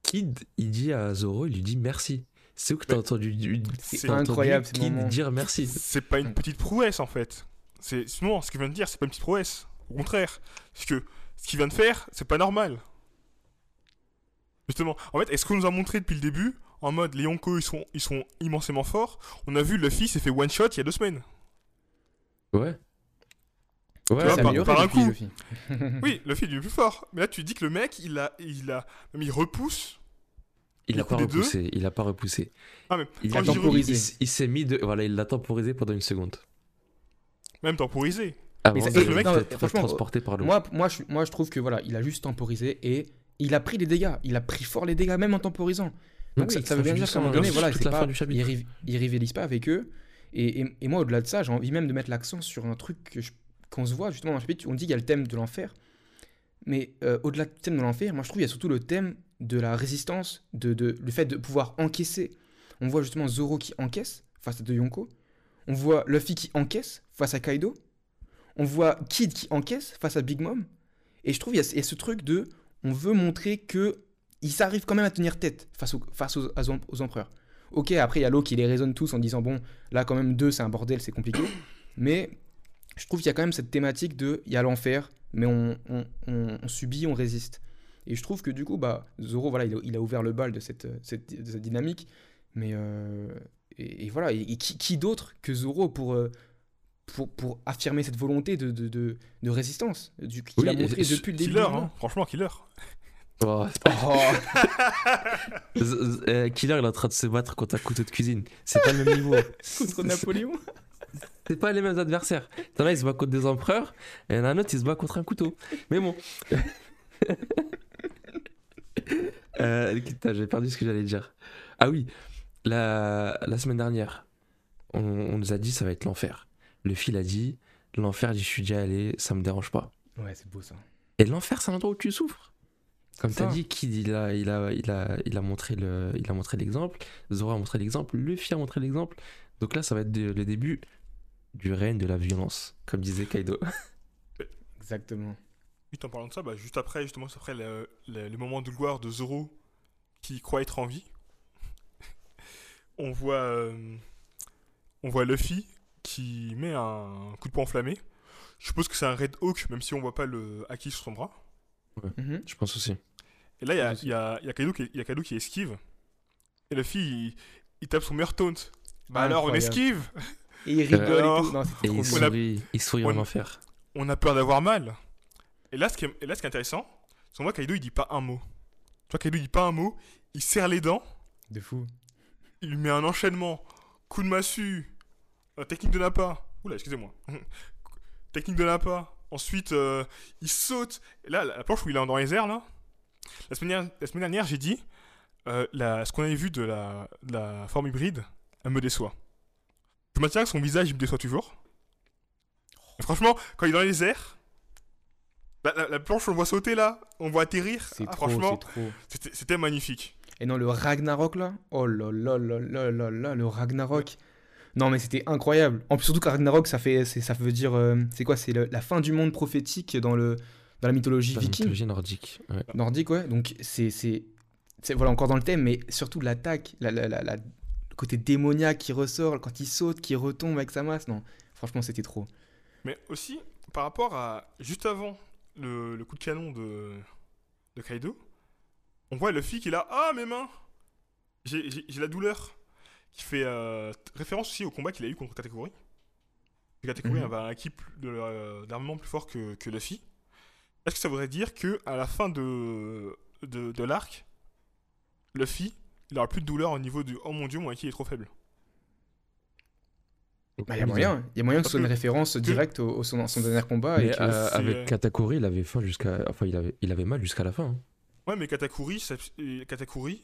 Kid, il dit à Zoro, il lui dit merci. C'est où que t'as entendu, du- C'est entendu incroyable, ce Kid dire merci. C'est pas une petite prouesse en fait. C'est non, ce qu'il vient de dire, c'est pas une petite prouesse. Au contraire, parce que ce qu'il vient de faire, c'est pas normal. Justement, en fait, est-ce qu'on nous a montré depuis le début, en mode les Yonko ils sont, ils sont immensément forts? On a vu Luffy s'est fait one shot il y a deux semaines. Ouais. Ouais, Tu vois, par- par un coup. Oui, Luffy est devenu plus fort. Mais là, tu dis que le mec, il a, il a, même il repousse. Il Le a coup pas deux. repoussé. Il a pas repoussé. Ah, mais Il quand a je dis temporisé. il s'est mis de. Voilà, il l'a temporisé pendant une seconde. même temporisé. Ça- non, d'être franchement, transporté par l'eau. Moi, moi, je, moi, je trouve que voilà, il a juste temporisé et il a pris les dégâts. Il a pris fort les dégâts, même en temporisant. Donc Oui, ça, ça veut bien dire qu'à un moment donné, voilà, la pas, il rivalise pas avec eux. Et, moi, au-delà de ça, j'ai envie même de mettre l'accent sur un truc qu'on se voit justement dans le chapitre. On dit qu'il y a le thème de l'enfer. Mais euh, au-delà du thème de l'enfer, moi je trouve qu'il y a surtout le thème de la résistance, de, le fait de pouvoir encaisser. On voit justement Zoro qui encaisse face à De Yonko. On voit Luffy qui encaisse face à Kaido. On voit Kid qui encaisse face à Big Mom. Et je trouve qu'il y, a- ce truc de. On veut montrer que ils arrivent quand même à tenir tête face, aux empereurs. Ok, après il y a l'eau qui les raisonne tous en disant bon, là quand même deux c'est un bordel, c'est compliqué. Mais je trouve qu'il y a quand même cette thématique de il y a l'enfer, mais on, on- on- on subit, on résiste. Et je trouve que du coup, bah, Zoro, voilà, il a, il a ouvert le bal de cette, cette, de cette dynamique. Mais euh, et, et voilà, et, et qui, qui d'autre que Zoro pour, euh, pour, pour affirmer cette volonté de, de, de, de résistance qu'il Oui, a montré depuis le début. Killer, hein. franchement, killer. Oh, Oh, Z- Z- euh, Killer, il est en train de se battre contre un couteau de cuisine. C'est pas le même niveau. contre Napoléon C'est pas les mêmes adversaires. T'en as, il se bat contre des empereurs, et il y en a un autre, il se bat contre un couteau. Mais bon. euh, j'ai perdu ce que j'allais dire. Ah oui, la, la semaine dernière, on, on nous a dit ça va être l'enfer. Le fil a dit l'enfer, j'y suis déjà allé, ça me dérange pas. Ouais, c'est beau ça. Et l'enfer, c'est un endroit où tu souffres. Comme Ça. t'as dit, Kid, il a, il, a, il, a, il a montré le- il a montré l'exemple, Zoro a montré l'exemple, Luffy a montré l'exemple. Donc là, ça va être de- le début du règne de la violence, comme disait Kaido. Exactement. Vite en parlant de ça, bah, juste après, justement, c'est après le, le- le moment de gloire de Zoro qui croit être en vie. on voit, euh, on voit Luffy qui met un coup de poing enflammé. Je suppose que c'est un Red Hawk, même si on voit pas le haki sur son bras. Mhm. Je pense aussi. Et là, il y il y, a, y, a Kaido qui, il y a Kaido qui esquive. Et Luffy, il, il tape son meilleur taunt. Bah alors, on esquive Et il rigole Alors, et tout. Non, c'était Et trop il a- sourit, il sourit on en a- enfer. On a peur d'avoir mal. Et là, ce qui est, et là, ce qui est intéressant, c'est qu'on voit Kaido, il dit pas un mot. Tu vois, Kaido, il dit pas un mot. Il serre les dents. De fou. il lui met un enchaînement, coup de massue, euh, technique de Nappa. Oula, excusez-moi. technique de Nappa. Ensuite, euh, il saute. Et là, la planche où il est dans les airs, là. La semaine dernière, la semaine dernière, j'ai dit, euh, la- ce qu'on avait vu de la, de la forme hybride, elle me déçoit. Je maintiens que son visage, il me déçoit toujours. Et franchement, quand il est dans les airs, la, la- la planche, on le voit sauter là, on le voit atterrir. C'est Ah, trop, franchement, c'était magnifique. Et non, le Ragnarok là Oh là là là là là là, le Ragnarok Non, mais c'était incroyable. En plus, surtout que Ragnarok, ça, fait, ça veut dire. euh, c'est quoi C'est la fin du monde prophétique dans, le, dans la mythologie La viking mythologie nordique. ouais. nordique, ouais. Donc, c'est. voilà, encore dans le thème, mais surtout l'attaque, la, la- la- la- le côté démoniaque qui ressort quand il saute, qui retombe avec sa masse. Non, franchement, c'était trop. Mais aussi, par rapport à juste avant le, le coup de canon de, de Kaido, on voit Luffy qui est là Ah, mes mains j'ai la douleur. Qui fait euh, référence aussi au combat qu'il a eu contre Katakuri. Katakuri Mhm. avait un équipe de, euh, d'armement plus fort que, que Luffy. Est-ce que ça voudrait dire que à la fin de, de, de l'arc, Luffy, il aura plus de douleur au niveau du Oh mon dieu, mon acquis est trop faible? Bah, il y a moyen. Il y a moyen que ce soit une référence directe au, au son, son dernier combat. et euh, avec Katakuri, il avait faim jusqu'à. Enfin, il avait, il avait mal jusqu'à la fin. hein. Ouais, mais Katakuri, Katakuri,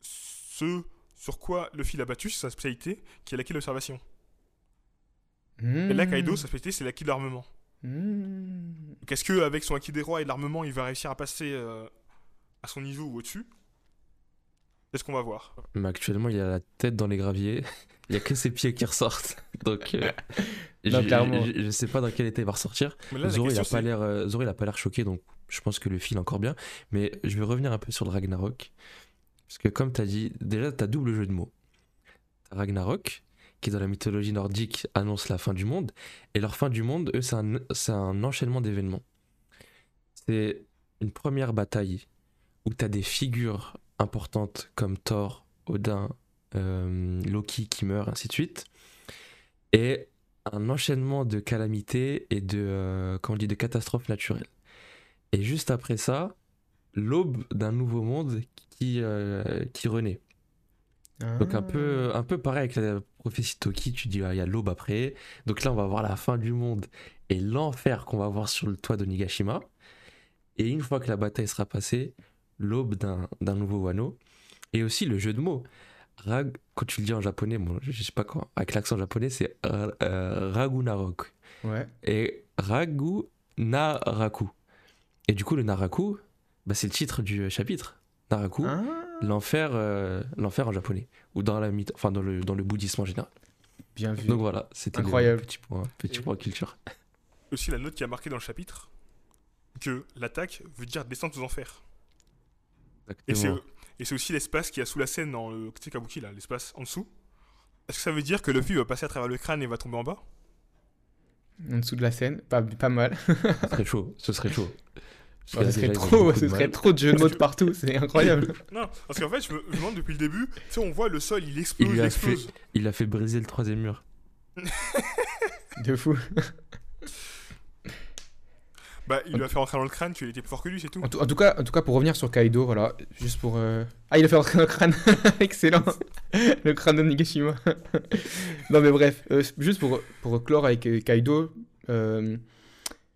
ce sur quoi Luffy l'a battu, c'est sa spécialité, qui est l'acquis de l'observation. Et là. Kaido, sa spécialité, c'est l'acquis de l'armement. Mmh. Donc, est-ce qu'avec son acquis des rois et de l'armement, il va réussir à passer euh, à son niveau ou au-dessus? C'est ce qu'on va voir? Mais actuellement, il a la tête dans les graviers. Il y a que ses pieds qui ressortent. Donc, euh, Non, je, je sais pas dans quel état il va ressortir. Mais là, la Zoro, il a pas l'air, euh, Zoro, il a pas l'air choqué, donc je pense que le fil encore bien. Mais je vais revenir un peu sur le Ragnarok, parce que comme tu as dit, déjà t'as double jeu de mots. Ragnarok, qui dans la mythologie nordique annonce la fin du monde, et leur fin du monde, eux, c'est un, un enchaînement d'événements. C'est une première bataille où t'as des figures importantes comme Thor, Odin, euh, Loki qui meurt, ainsi de suite, et un enchaînement de calamités et de, euh, de catastrophes naturelles. Et juste après ça, l'aube d'un nouveau monde qui, euh, qui renaît. Donc un Ah. peu, un peu pareil avec la prophétie Toki, tu dis ah, il y a l'aube après. Donc là on va voir la fin du monde et l'enfer qu'on va voir sur le toit de Nigashima. Et une fois que la bataille sera passée, l'aube d'un nouveau Wano. Et aussi le jeu de mots. Rag, quand tu le dis en japonais, bon, je sais pas quoi, avec l'accent japonais, c'est euh, euh, Ragunarok. Ouais. Et Ragu Naraku. Et du coup, le Naraku, bah, c'est le titre du chapitre. Naraku, Ah. l'enfer euh, l'enfer en japonais. Ou dans, la mythe, enfin, dans, le, dans le bouddhisme en général. Bien vu. Donc voilà, c'était le Incroyable. petit point, petit Et- point culture. Aussi, la note qui a marqué dans le chapitre que l'attaque veut dire descente aux enfers. Et c'est, Exactement. et c'est aussi l'espace qu'il y a sous la scène dans le Kabuki, là, l'espace en dessous. Est-ce que ça veut dire que Luffy va passer à travers le crâne et va tomber en bas? En dessous de la scène, pas, pas mal. Ce serait chaud, ce serait chaud. Parce Ouais, que ce serait trop, ce de serait trop de jeux de mots de partout, c'est incroyable. Non, parce qu'en fait, je me, je me demande depuis le début, tu sais, on voit le sol, il explose, il, a explose. Il a fait briser le troisième mur. De fou. Bah, il lui a fait rentrer dans le crâne qu'il était plus fort que lui, c'est tout. En tout, en tout cas, en tout cas, pour revenir sur Kaido, voilà, juste pour. euh, Ah, il a fait rentrer dans le crâne. Excellent. le crâne de Nigashima. non, mais bref, euh, juste pour, pour clore avec euh, Kaido, euh,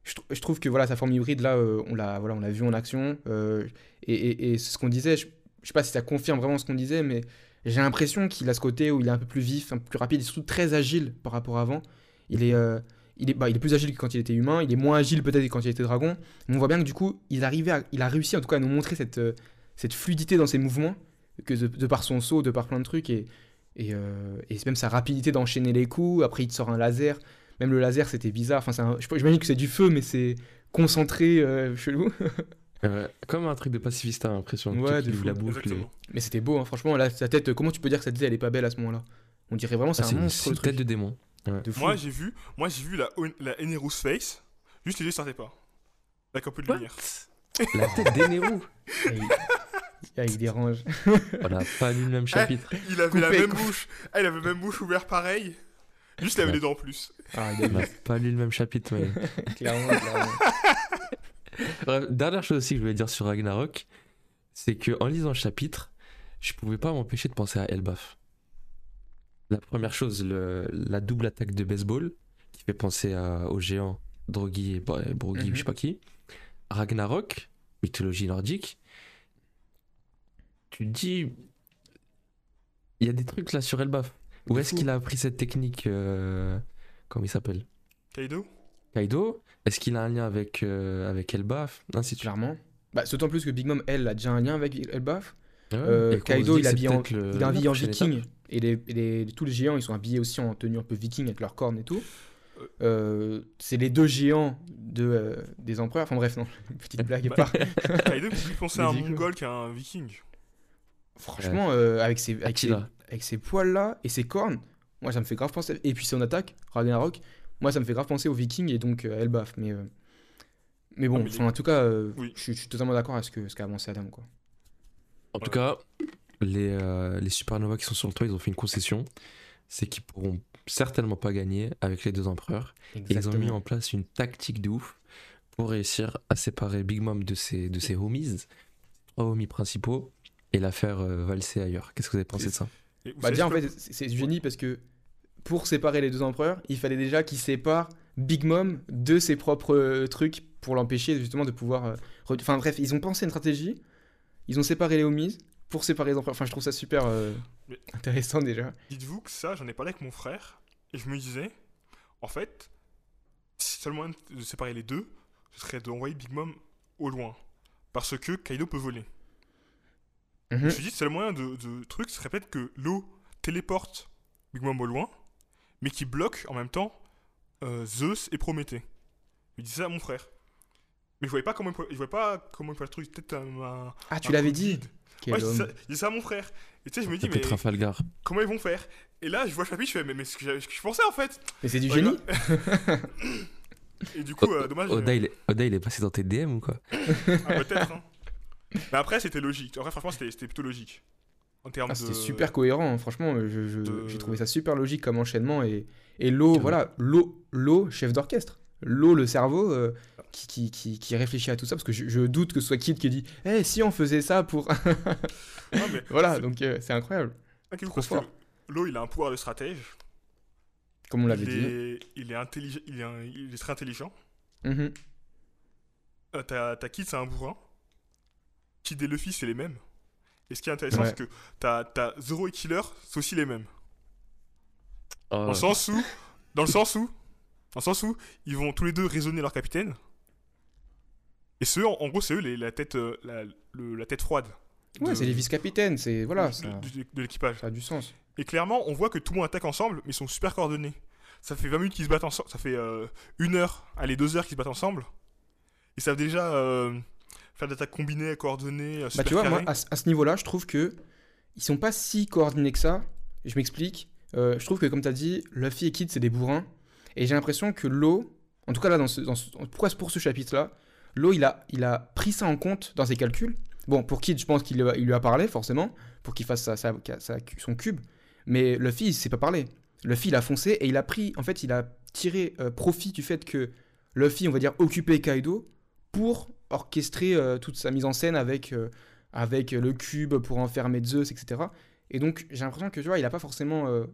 je, tr- je trouve que voilà, sa forme hybride, là, euh, on l'a voilà, on vu en action. euh, et ce qu'on disait, je, je sais pas si ça confirme vraiment ce qu'on disait, mais j'ai l'impression qu'il a ce côté où il est un peu plus vif, un peu plus rapide, et surtout très agile par rapport à avant. Il est. euh, il est, bah, il est plus agile que quand il était humain, il est moins agile peut-être que quand il était dragon, on voit bien que du coup, il, arrivait il a réussi en tout cas à nous montrer cette, cette fluidité dans ses mouvements, que de, par son saut, de par plein de trucs, et, et, et même sa rapidité d'enchaîner les coups. Après, il te sort un laser. Même le laser, c'était bizarre. Enfin, c'est un- je- j'imagine que c'est du feu, mais c'est concentré, euh, chelou. Euh, comme un truc de pacifiste, t'as l'impression. le Ouais, de fou. la. Exactement. mais c'était beau, hein, franchement. Là, sa tête, comment tu peux dire que sa tête, elle est pas belle à ce moment-là? On dirait vraiment, c'est Ah, un c'est une, monstre, une tête truc. de démon. De fou. Moi, j'ai vu, moi, j'ai vu la, la Enerous Face, juste les yeux sortaient pas. Avec un peu de lumière. La tête d'Eneru? Ah, il... Ah, il dérange. On n'a pas lu le même chapitre. Il avait la même coupé. bouche. Ah, il avait la même bouche ouverte pareil. Juste, il avait des dents en plus. Ah, il n'a a pas lu le même chapitre, mais. clairement, clairement. Bref, dernière chose aussi que je voulais dire sur Ragnarok, c'est que en lisant le chapitre, je pouvais pas m'empêcher de penser à Elbaf. La première chose, le- la double attaque de baseball, qui fait penser à- aux géants Drogi et Bro- Brogi, ou je sais pas qui. Ragnarok, mythologie nordique. Tu te dis, il y a des trucs là sur Elbaf. Où est-ce qu'il a appris cette technique euh, Comment il s'appelle? Kaido? Kaido? Est-ce qu'il a un lien avec, euh, avec Elbaf? Ainsi de suite. Clairement. Bah, c'est d'autant plus que Big Mom, elle, a déjà un lien avec Elbaf. Ouais, Euh, et Kaido, il, habille en, le- il est habillé en viking. Et, les, et les- tous les géants, ils sont habillés aussi en tenue un peu viking avec leurs cornes et tout. Euh, c'est les deux géants de, euh, des empereurs. Enfin bref, non, petite blague à part. Kaido, il pensait à un mongol qu'à un viking. Franchement, euh, avec, ses, avec, ses. Avec ses poils là et ses cornes, moi ça me fait grave penser. Et puis son attaque, Ragnarok, moi ça me fait grave penser aux vikings et donc euh, à Elbaf. Mais, euh, mais bon, Ah, mais enfin, en tout cas, euh, Oui. je, suis- totalement d'accord avec ce qu'a ce qu'a avancé Adam. Quoi. En tout cas, les, euh, les supernovas qui sont sur le toit, ils ont fait une concession. C'est qu'ils pourront certainement pas gagner avec les deux empereurs. Ils ont mis en place une tactique de ouf pour réussir à séparer Big Mom de ses, de ses homies, trois homies principaux, et la faire euh, valser ailleurs. Qu'est-ce que vous avez pensé de ça? Bah déjà en fait c'est génie parce que pour séparer les deux empereurs, il fallait déjà qu'ils séparent Big Mom de ses propres euh, trucs pour l'empêcher justement de pouvoir... euh, Enfin bref, ils ont pensé une stratégie, ils ont séparé les homies pour séparer les empereurs. Enfin je trouve ça super euh, intéressant déjà. Dites-vous que ça, j'en ai parlé avec mon frère, et je me disais, en fait, si seul moyen de séparer les deux, ce serait d'envoyer Big Mom au loin. Parce que Kaido peut voler. Mhm. Je me suis dit, le seul moyen de, de truc, ce serait peut-être que l'eau téléporte Big Mom au loin, mais qui bloque en même temps euh, Zeus et Prométhée. Il disait ça à mon frère. Mais je voyais pas comment il pouvait, je voyais pas comment il pouvait le truc. Peut-être un, un- Ah tu l'avais dit. Quel Ouais, je homme. ça- je à mon frère. Et tu sais, je me dis, mais Trafalgar. comment ils vont faire? Et là, je vois le chapitre, je fais, mais, mais ce que, j'avais- ce que je pensais en fait. Mais c'est du Ouais, génie Et du coup, euh, dommage. Oda, il est, Oda, il est passé dans tes DM ou quoi? Ah, peut-être. hein. Mais après, c'était logique. Après, franchement, c'était plutôt logique. En termes Ah, de. C'était super cohérent, hein. franchement, euh, de- j'ai trouvé ça super logique comme enchènement. Et, et l'eau, voilà, l'eau, l'eau, chef d'orchestre. l'eau, le cerveau, euh, qui, qui, qui, qui réfléchit à tout ça, parce que je, je doute que ce soit Kid qui dit Eh, si on faisait ça pour. Non, mais voilà, donc euh, c'est incroyable, fort. l'eau, il a un pouvoir de stratège. comme on l'avait dit. est, il est intelligent, il est, un- il est très intelligent. Euh, t'as, t'as Kid, c'est un bourrin. Kid et Luffy, c'est les mêmes. Et ce qui est intéressant, Ouais. c'est que t'as, t'as Zoro et Killer, c'est aussi les mêmes. Ah, Dans le sens où, dans le sens où, dans le sens où, ils vont tous les deux raisonner leur capitaine. Et ceux, en, en gros, c'est eux les, la tête, euh, la, le- la tête froide. Ouais, c'est les vice-capitaines, c'est. Voilà, de- ça, de- de l'équipage. ça a du sens. Et clairement, on voit que tout le monde attaque ensemble, mais ils sont super coordonnés. Ça fait 20 minutes qu'ils se battent ensemble, ça fait euh, une heure, allez, deux heures qu'ils se battent ensemble. Ils savent déjà euh, faire des attaques combinées, coordonnées, euh, Bah, tu vois, moi, à, ce- à ce niveau-là, je trouve que ils sont pas si coordonnés que ça. Je m'explique. Euh, je trouve que, comme tu as dit, Luffy et Kid, c'est des bourrins. Et j'ai l'impression que l'eau, en tout cas là, dans ce, dans ce- pourquoi pour ce chapitre-là, l'eau, il a, il a pris ça en compte dans ses calculs. Bon, pour Kid, je pense qu'il lui a- il lui a parlé, forcément, pour qu'il fasse sa, sa- sa- son cube. Mais Luffy, il s'est pas parlé. Luffy, il a foncé et il a pris, en fait, il a tiré euh, profit du fait que Luffy, on va dire, occupait Kaido pour orchestrer euh, toute sa mise en scène avec, euh, avec le cube pour enfermer Zeus, etc. Et donc, j'ai l'impression que, tu vois, il a pas forcément... euh,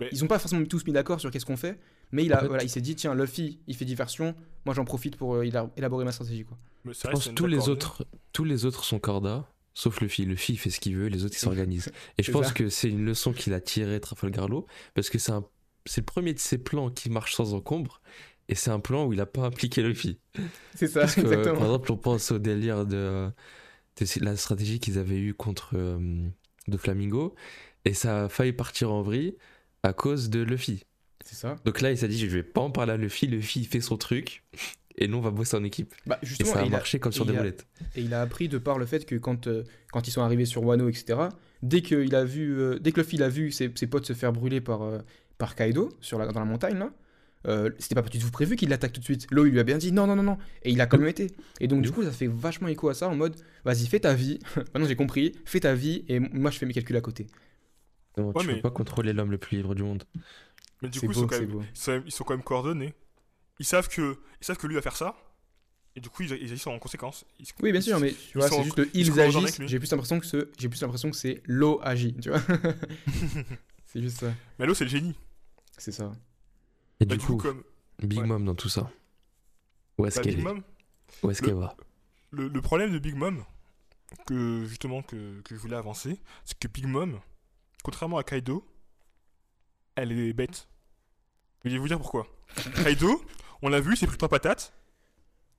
Mais- Ils ont pas forcément tous mis d'accord sur qu'est-ce qu'on fait, mais il, a, En fait- voilà, il s'est dit, tiens, Luffy, il fait diversion, moi j'en profite pour euh, éla- élaborer ma stratégie, quoi. Mais Je pense que tous les autres, tous les autres sont corda, sauf Luffy. Luffy il fait ce qu'il veut, les autres ils s'organisent. Et je pense ça. que c'est une leçon qu'il a tirée Trafalgar Law, parce que c'est le premier de ses plans qui marche sans encombre, et c'est un plan où il a pas impliqué Luffy. C'est ça, Parce que, par exactement. exemple, on pense au délire de, de la stratégie qu'ils avaient eue contre euh, de Flamingo, et ça a failli partir en vrille à cause de Luffy. C'est ça. Donc là, il s'est dit, je vais pas en parler à Luffy, Luffy il fait son truc, et nous on va bosser en équipe. Bah, Et justement, ça a marché comme sur et des roulettes. Et il a appris de par le fait que quand, euh, quand ils sont arrivés sur Wano, etc., dès que, il a vu, euh, dès que Luffy il a vu ses, ses potes se faire brûler par, euh, par Kaido sur la, dans la montagne, là, euh, c'était pas du tout prévu qu'il l'attaque tout de suite. Lo, il lui a bien dit non, non, non, non. Et il a quand même été. Et donc, du coup, ça fait vachement écho à ça en mode vas-y, fais ta vie. Maintenant, j'ai compris, fais ta vie et moi, je fais mes calculs à côté. Non, Ouais, tu mais- peux pas contrôler l'homme le plus libre du monde. Mais du coup, ils sont, quand c'est même, beau. ils sont- ils sont quand même coordonnés. Ils savent que, ils savent que lui va faire ça. Et du coup, ils, ils agissent en conséquence. Ils Oui, bien sûr, mais tu vois, c'est juste le ils ils sont coordonnés avec agissent. J'ai plus l'impression que ce- j'ai plus l'impression que c'est l'eau agit, tu vois. c'est juste ça. Mais l'eau, c'est le génie. C'est ça. Et Bah, du coup, comme Big ouais. Mom dans tout ça. Où est-ce bah, qu'elle Big est Mom, Où est-ce le- qu'elle va le, le problème de Big Mom, que justement que, que je voulais avancer, c'est que Big Mom, contrairement à Kaido, elle est bête. Je vais vous dire pourquoi. Kaido, on l'a vu, il s'est pris trois patates.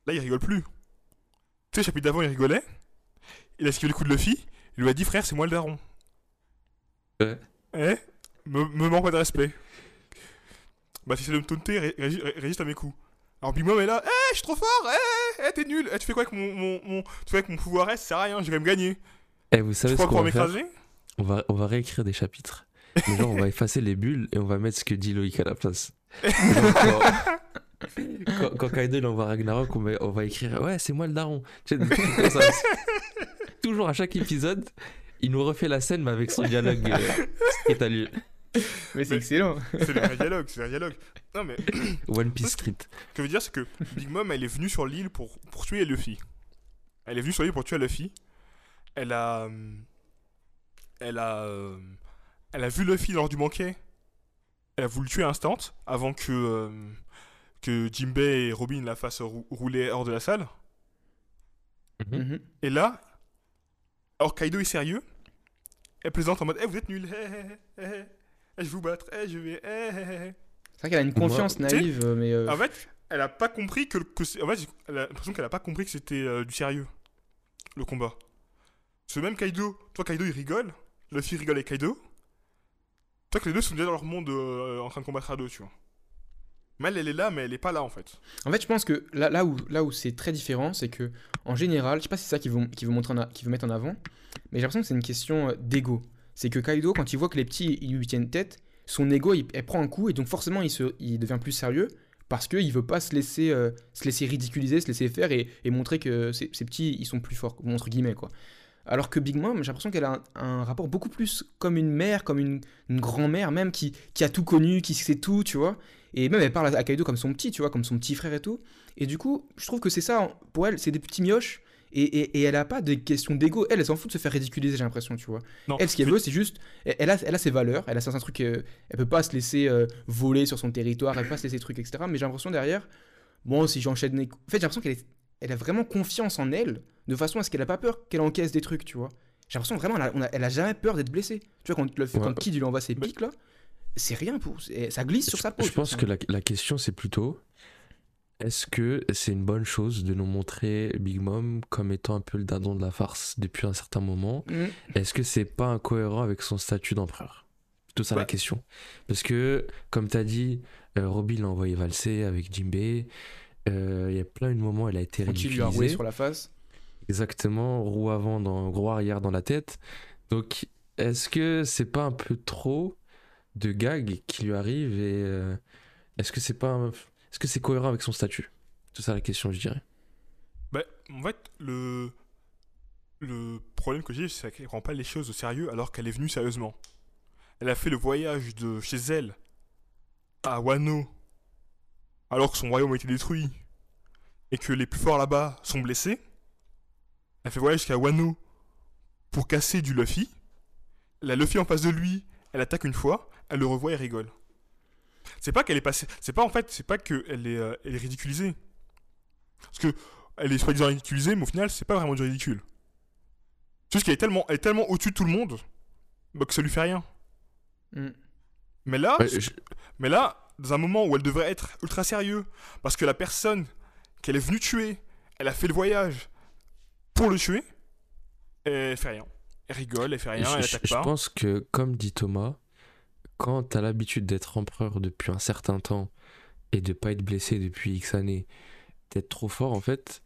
Là, il rigole plus. Tu sais, le chapitre d'avant, il rigolait. Il a esquivé le coup de Luffy. Il lui a dit, frère, c'est moi le daron. Ouais. Eh me, me manque pas de respect. Bah, si c'est de me taunter, ré- ré- ré- résiste à mes coups. Alors Big Mom est là, eh, je suis trop fort, eh, eh, t'es nul, eh, tu fais quoi avec mon, mon, mon- tu fais quoi avec mon pouvoir S, ça sert à rien, je vais me gagner. Eh, vous Tu savez ce crois qu'on va faire m'écraser? On va, on va réécrire des chapitres. Mais genre, on va effacer les bulles et on va mettre ce que dit Loïc à la place. Quand, quand, quand Kaido il envoie Ragnarok, on va, on va écrire Ouais, c'est moi le daron. Tu sais, ça. Toujours à chaque épisode, il nous refait la scène, mais avec son dialogue euh, à lui. Mais c'est excellent. C'est le vrai dialogue, c'est le vrai dialogue. Non mais, One Piece Street. ce que je veux dire, c'est que Big Mom, elle est venue sur l'île pour, pour tuer Luffy. Elle est venue sur l'île pour tuer Luffy. Elle a. euh, Elle a. euh, Elle a vu Luffy lors du banquet. Elle a voulu le tuer instant avant que. euh, que Jimbei et Robin la fassent rou- rouler hors de la salle. Mhm. Mhm. Et là, alors Kaido est sérieux, elle plaisante en mode Eh, vous êtes nuls, eh, eh, eh, je vais vous battre, eh, je vais. eh, eh, eh. C'est vrai qu'elle a une confiance naïve, euh, mais. euh, En fait, elle a pas compris que. en fait, j'ai- elle a l'impression qu'elle a pas compris que c'était euh, du sérieux, le combat. Ce même Kaido, toi Kaido il rigole, Luffy rigole avec Kaido. Toi que les deux sont déjà dans leur monde euh, en train de combattre à deux, tu vois. Mais elle, elle est là, mais elle est pas là en fait. En fait, je pense que là, là où, là où c'est très différent, c'est que en général, je sais pas si c'est ça qu'il veut, qu'il veut mettre en avant, mais j'ai l'impression que c'est une question d'ego. C'est que Kaido, quand il voit que les petits ils lui tiennent tête, son ego il, prend un coup et donc forcément il, se, il devient plus sérieux parce qu'il veut pas se laisser, euh, se laisser ridiculiser, se laisser faire et, montrer que ces, petits ils sont plus forts, entre guillemets quoi. Alors que Big Mom, j'ai l'impression qu'elle a un, un rapport beaucoup plus comme une mère, comme une, une grand-mère même, qui, qui a tout connu, qui sait tout, tu vois. Et même elle parle à Kaido comme son petit, tu vois, comme son petit frère et tout. Et du coup, je trouve que c'est ça, pour elle, c'est des petits mioches. Et, et, et elle a pas de question d'ego. Elle, elle s'en fout de se faire ridiculiser, j'ai l'impression, tu vois. Non, Elle, ce qu'elle veut, c'est juste. Elle elle a, elle a ses valeurs, elle a certains trucs. euh, elle peut pas se laisser euh, voler sur son territoire, elle peut pas se laisser trucs, etc. Mais j'ai l'impression derrière, bon, si j'enchaîne. les- En fait, j'ai l'impression qu'elle est- elle a vraiment confiance en elle, de façon à ce qu'elle a pas peur qu'elle encaisse des trucs, tu vois. J'ai l'impression vraiment, elle a, on a- elle a jamais peur d'être blessée. Tu vois, quand, le, Ouais. quand Kid lui envoie ses pics, là, c'est rien pour. Ça glisse sur Je, sa peau. je pense que la, la question c'est plutôt est-ce que c'est une bonne chose de nous montrer Big Mom comme étant un peu le dindon de la farce depuis un certain moment Mm. Est-ce que c'est pas incohérent avec son statut d'empereur? Tout ça la Bah. question. Parce que, comme tu as dit, euh, Robbie l'a envoyé valser avec Jinbei. Euh, Il y a plein de moments où elle a été Quand il lui a ridiculisée. sur la face. Exactement, roue avant, dans, roue arrière dans la tête. Donc, est-ce que c'est pas un peu trop de gags qui lui arrivent et euh, est-ce que c'est pas, un- est-ce que c'est cohérent avec son statut? C'est ça la question, je dirais. Bah, en fait, le, problème que j'ai, c'est qu'elle prend pas les choses au sérieux alors qu'elle est venue sérieusement. Elle a fait le voyage de chez elle à Wano alors que son royaume a été détruit et que les plus forts là-bas sont blessés. Elle fait voyage jusqu'à Wano pour casser du Luffy. La Luffy en face de lui, elle attaque une fois, elle le revoit et rigole. C'est pas qu'elle est passée, c'est pas en fait, c'est pas qu'elle est, euh, elle est ridiculisée. Parce que elle est soi-disant ridiculisée, mais au final, c'est pas vraiment du ridicule. C'est juste qu'elle est tellement, elle est tellement au-dessus de tout le monde bah, que ça lui fait rien. Mm. Mais là, Ouais, je- mais là, dans un moment où elle devrait être ultra sérieux, parce que la personne qu'elle est venue tuer, elle a fait le voyage pour le tuer, elle fait rien. Elle rigole, elle fait rien, je, elle je- attaque je pas. pense que, comme dit Thomas, quand t'as l'habitude d'être empereur depuis un certain temps et de pas être blessé depuis X années, d'être trop fort en fait,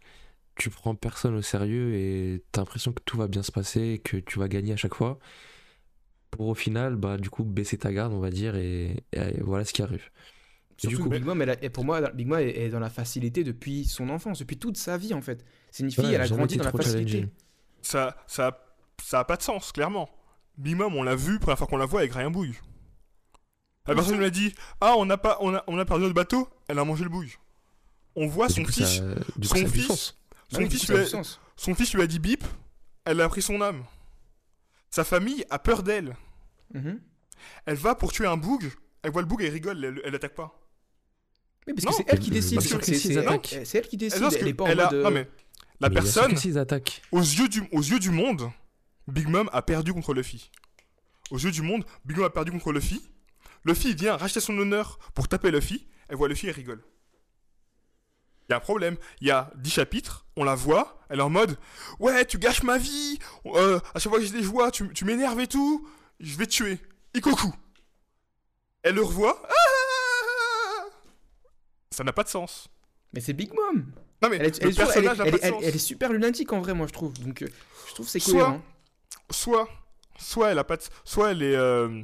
tu prends personne au sérieux et t'as l'impression que tout va bien se passer, que tu vas gagner à chaque fois. Pour au final, bah du coup baisser ta garde, on va dire, et, et voilà ce qui arrive. Et du Surtout coup- Big Mom, elle a- pour moi, Big Mom est, dans la facilité depuis son enfance, depuis toute sa vie en fait. C'est une fille, Ouais, elle a grandi dans la facilité. Ça, ça, ça a pas de sens, clairement. Big Mom, on l'a vu, première fois qu'on la voit avec rien bouille. La personne lui a dit Ah, on a, pas, on, a, on a perdu notre bateau, elle a mangé le bouille. On voit son fils, son fils- sens. son, fils lui a a, du sens. son fils lui a dit bip, elle a pris son âme. Sa famille a peur d'elle. Mhm. Elle va pour tuer un boug, elle voit le boug et elle rigole, elle, elle attaque pas. Oui, parce Non, que c'est elle qui mais- décide. mais C'est elle, c'est elle qui Elle, décide. Elle que est pas en elle a- mode. euh, non, mais la Mais personne, aux yeux, du, aux yeux du monde, Big Mom a perdu contre Luffy. Aux yeux du monde, Big Mom a perdu contre Luffy. Luffy vient racheter son honneur pour taper Luffy. Elle voit Luffy et rigole. Il y a un problème. Il y a 10 chapitres, on la voit, elle est en mode Ouais, tu gâches ma vie euh, À chaque fois que j'ai des joies, tu, tu m'énerves et tout, je vais te tuer. Ikoku Elle le revoit. Ah Ça n'a pas de sens. Mais c'est Big Mom. Non mais Elle est, elle le est toujours- elle est- personnage n'a elle pas est- de elle- sens. elle est super lunatique en vrai, moi je trouve. Donc euh, je trouve c'est Soit- cohérent. soit soit elle a pas de, soit elle est euh,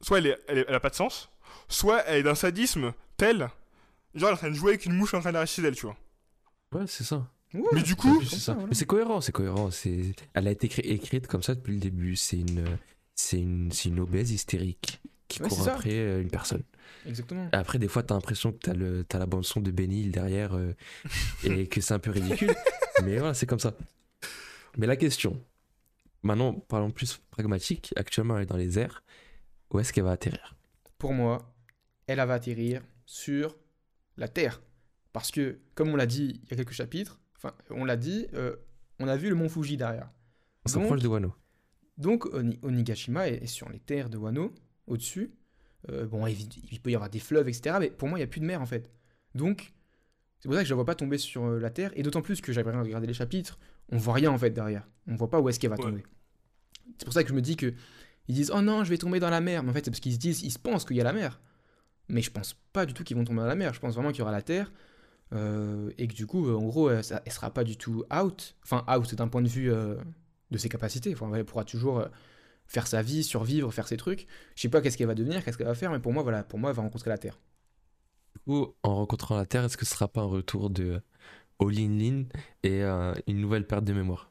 soit elle, est, elle, est- elle a pas de sens soit elle est d'un sadisme tel genre elle est en train de jouer avec une mouche en train d'arracher d'elle tu vois ouais, c'est ça. Ouais, mais du coup c'est ça. voilà. Mais c'est cohérent, c'est cohérent. C'est, elle a été cré- écrite comme ça depuis le début. C'est une, c'est une, c'est une obèse hystérique qui Ouais, court après euh, une personne. Exactement. Après, des fois, t'as l'impression que t'as le, t'as la bande son de Benny Hill derrière euh, et que c'est un peu ridicule. Mais voilà, c'est comme ça. Mais la question, maintenant, parlons plus pragmatique. Actuellement, elle est dans les airs. Où est-ce qu'elle va atterrir? Pour moi, elle va atterrir sur la Terre. Parce que, comme on l'a dit il y a quelques chapitres, enfin, on l'a dit, euh, on a vu le mont Fuji derrière. On s'approche de Wano. Donc Oni- Onigashima est, est sur les terres de Wano, au-dessus. Euh, bon, il, il peut y avoir des fleuves, etc. Mais pour moi, il n'y a plus de mer, en fait. Donc, c'est pour ça que je ne la vois pas tomber sur euh, la terre. Et d'autant plus que j'avais regardé les chapitres, on voit rien, en fait, derrière. On voit pas où est-ce qu'elle va Ouais. tomber. C'est pour ça que je me dis que ils disent « Oh non, je vais tomber dans la mer ». Mais en fait, c'est parce qu'ils se disent, ils se pensent qu'il y a la mer. Mais je pense pas du tout qu'ils vont tomber dans la mer. Je pense vraiment qu'il y aura la terre. euh, et que du coup, euh, en gros, elle sera pas du tout out. Enfin, out d'un point de vue euh, de ses capacités. Enfin, elle pourra toujours faire sa vie, survivre, faire ses trucs. Je sais pas qu'est-ce qu'elle va devenir, qu'est-ce qu'elle va faire, mais pour moi, voilà, pour moi, elle va rencontrer la Terre. Du coup, en rencontrant la Terre, est-ce que ce sera pas un retour de All In Lin et une nouvelle perte de mémoire?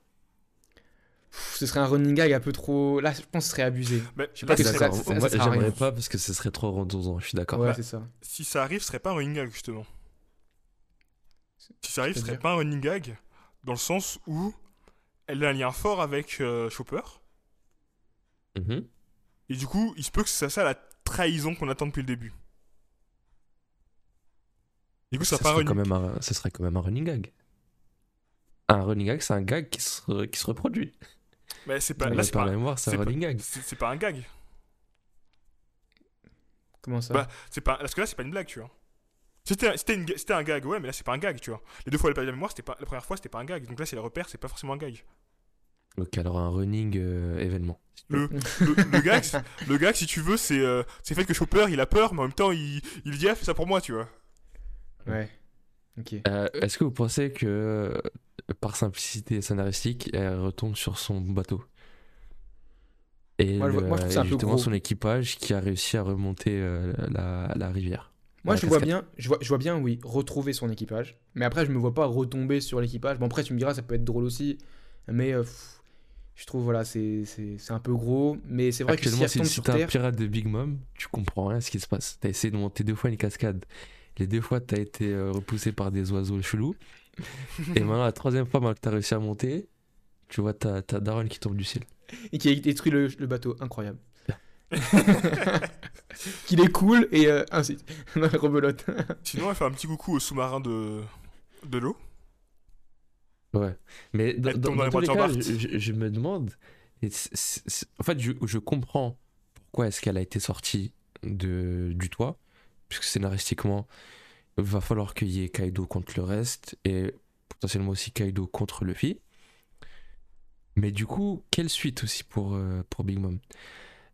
Pff, ce serait un running gag un peu trop. Là, je pense que ce serait abusé. Mais Je sais pas ça- ça- ça j'aimerais pas parce que ce serait trop redondant. Je suis d'accord. Ouais, Bah, c'est ça. si ça arrive, ce serait pas un running gag justement. Si ça arrive, ce serait pas un running gag dans le sens où elle a un lien fort avec euh, Chopper. Mhm. Et du coup, il se peut que c'est ça la trahison qu'on attend depuis le début. Du coup, ça, Ça serait running... quand même un, ce serait quand même un running gag. Un running gag, c'est un gag qui se, qui se reproduit. Mais c'est pas... Là, c'est pas... la mémoire, c'est un running gag. C'est c'est pas un gag. Comment ça? Bah, c'est pas... Parce que là, c'est pas une blague, tu vois. C'était un, c'était une ga- c'était un gag, ouais, mais là, c'est pas un gag, tu vois. Les deux fois, elle a pas la mémoire, c'était pas... La première fois, c'était pas un gag. Donc là, c'est le repère, c'est pas forcément un gag. Ok, alors un running euh, événement. Le, le, le gag, le gag, si tu veux, c'est euh, c'est le fait que Chopper, il a peur, mais en même temps, il, il dit, ah, fais ça pour moi, tu vois. Ouais. Ok. Euh, Est-ce que vous pensez que, par simplicité scénaristique, elle retombe sur son bateau Et Moi, vois- le- moi, je trouve et ça un peu justement son équipage qui a réussi à remonter euh, la, la rivière. Moi, je vois bien, je vois, je vois bien, oui, retrouver son équipage. Mais après, je me vois pas retomber sur l'équipage. Bon, après, tu me diras, ça peut être drôle aussi. Mais euh, pff, je trouve, voilà, c'est un peu gros. Mais c'est vrai que si si, si t'es un pirate de Big Mom, tu comprends rien à ce qui se passe. T'as essayé de monter deux fois une cascade. Les deux fois, t'as été euh, repoussé par des oiseaux chelous. Et maintenant, la troisième fois, que t'as réussi à monter, tu vois ta, ta daronne qui tombe du ciel. Et qui a détruit le, le bateau. Incroyable. Qu'il est cool et euh, ainsi. Rebelote. Sinon, elle fait un petit coucou au sous-marin de, de l'eau. Ouais. Mais dans, dans- dans dans les tous les de cas, je, je- je me demande. et en fait, je, je comprends pourquoi est-ce qu'elle a été sortie de, du toit. Puisque scénaristiquement, va falloir qu'il y ait Kaido contre le reste. Et potentiellement aussi Kaido contre Luffy. Mais du coup, quelle suite aussi pour, euh, pour Big Mom?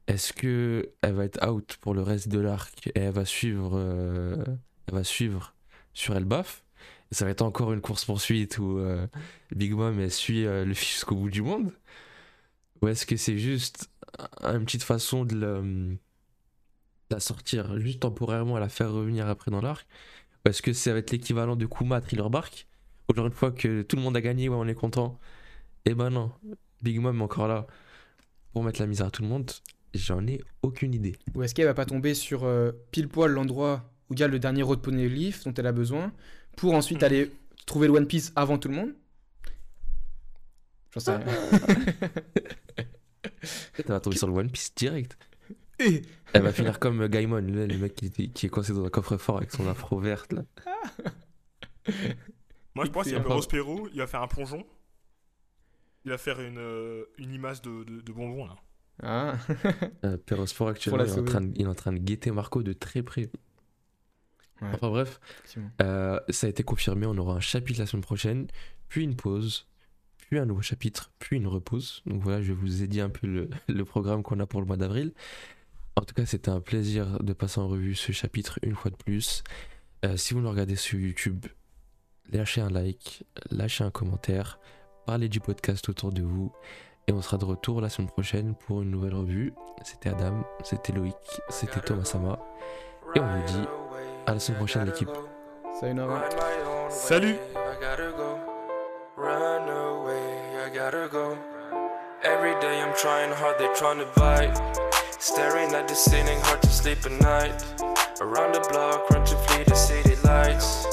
Est-ce que elle va être out pour le reste de l'arc et elle va suivre, euh, elle va suivre sur Elbaf? Ça va être encore une course poursuite où euh, Big Mom suit Luffy jusqu'au bout du monde Ou est-ce que c'est juste un- une petite façon de la, de la sortir juste temporairement et la faire revenir après dans l'arc? Est-ce que ça va être l'équivalent de Kuma à Thriller Bark Ou genre une fois que tout le monde a gagné, ouais, on est content Eh ben non, Big Mom est encore là pour mettre la misère à tout le monde. J'en ai aucune idée. Ou est-ce qu'elle va pas tomber sur euh, pile poil l'endroit où il y a le dernier road poneglyph dont elle a besoin pour ensuite aller trouver le One Piece avant tout le monde? J'en sais rien. Elle va tomber sur le One Piece direct. Et- Elle va finir comme Gaimon, là, le mec qui, est coincé dans un coffre-fort avec son afro verte là. Moi, je pense qu'il y a Excellent. Prospero, il va faire un plongeon. Il va faire une, euh, une image de, de, de bonbon, là. Ah. Euh, actuellement il est, en train de, il est en train de guetter Marco de très près. Ouais. Enfin bref, euh, ça a été confirmé, on aura un chapitre la semaine prochaine, puis une pause, puis un nouveau chapitre, puis une repause. Donc voilà, je vous ai dit un peu le, le programme qu'on a pour le mois d'avril. En tout cas, c'était un plaisir de passer en revue ce chapitre une fois de plus. Euh, si vous nous regardez sur YouTube, lâchez un like, lâchez un commentaire, parlez du podcast autour de vous. Et on sera de retour la semaine prochaine pour une nouvelle revue. C'était Adam, c'était Loïc, c'était Thomas Sama. Et on vous dit à la semaine prochaine l'équipe. Salut I gotta go. Run away, I gotta go. Every day I'm trying hard, they trying to bite. Staring at the ceiling, hard to sleep at night. Around the block, run to flee the city lights.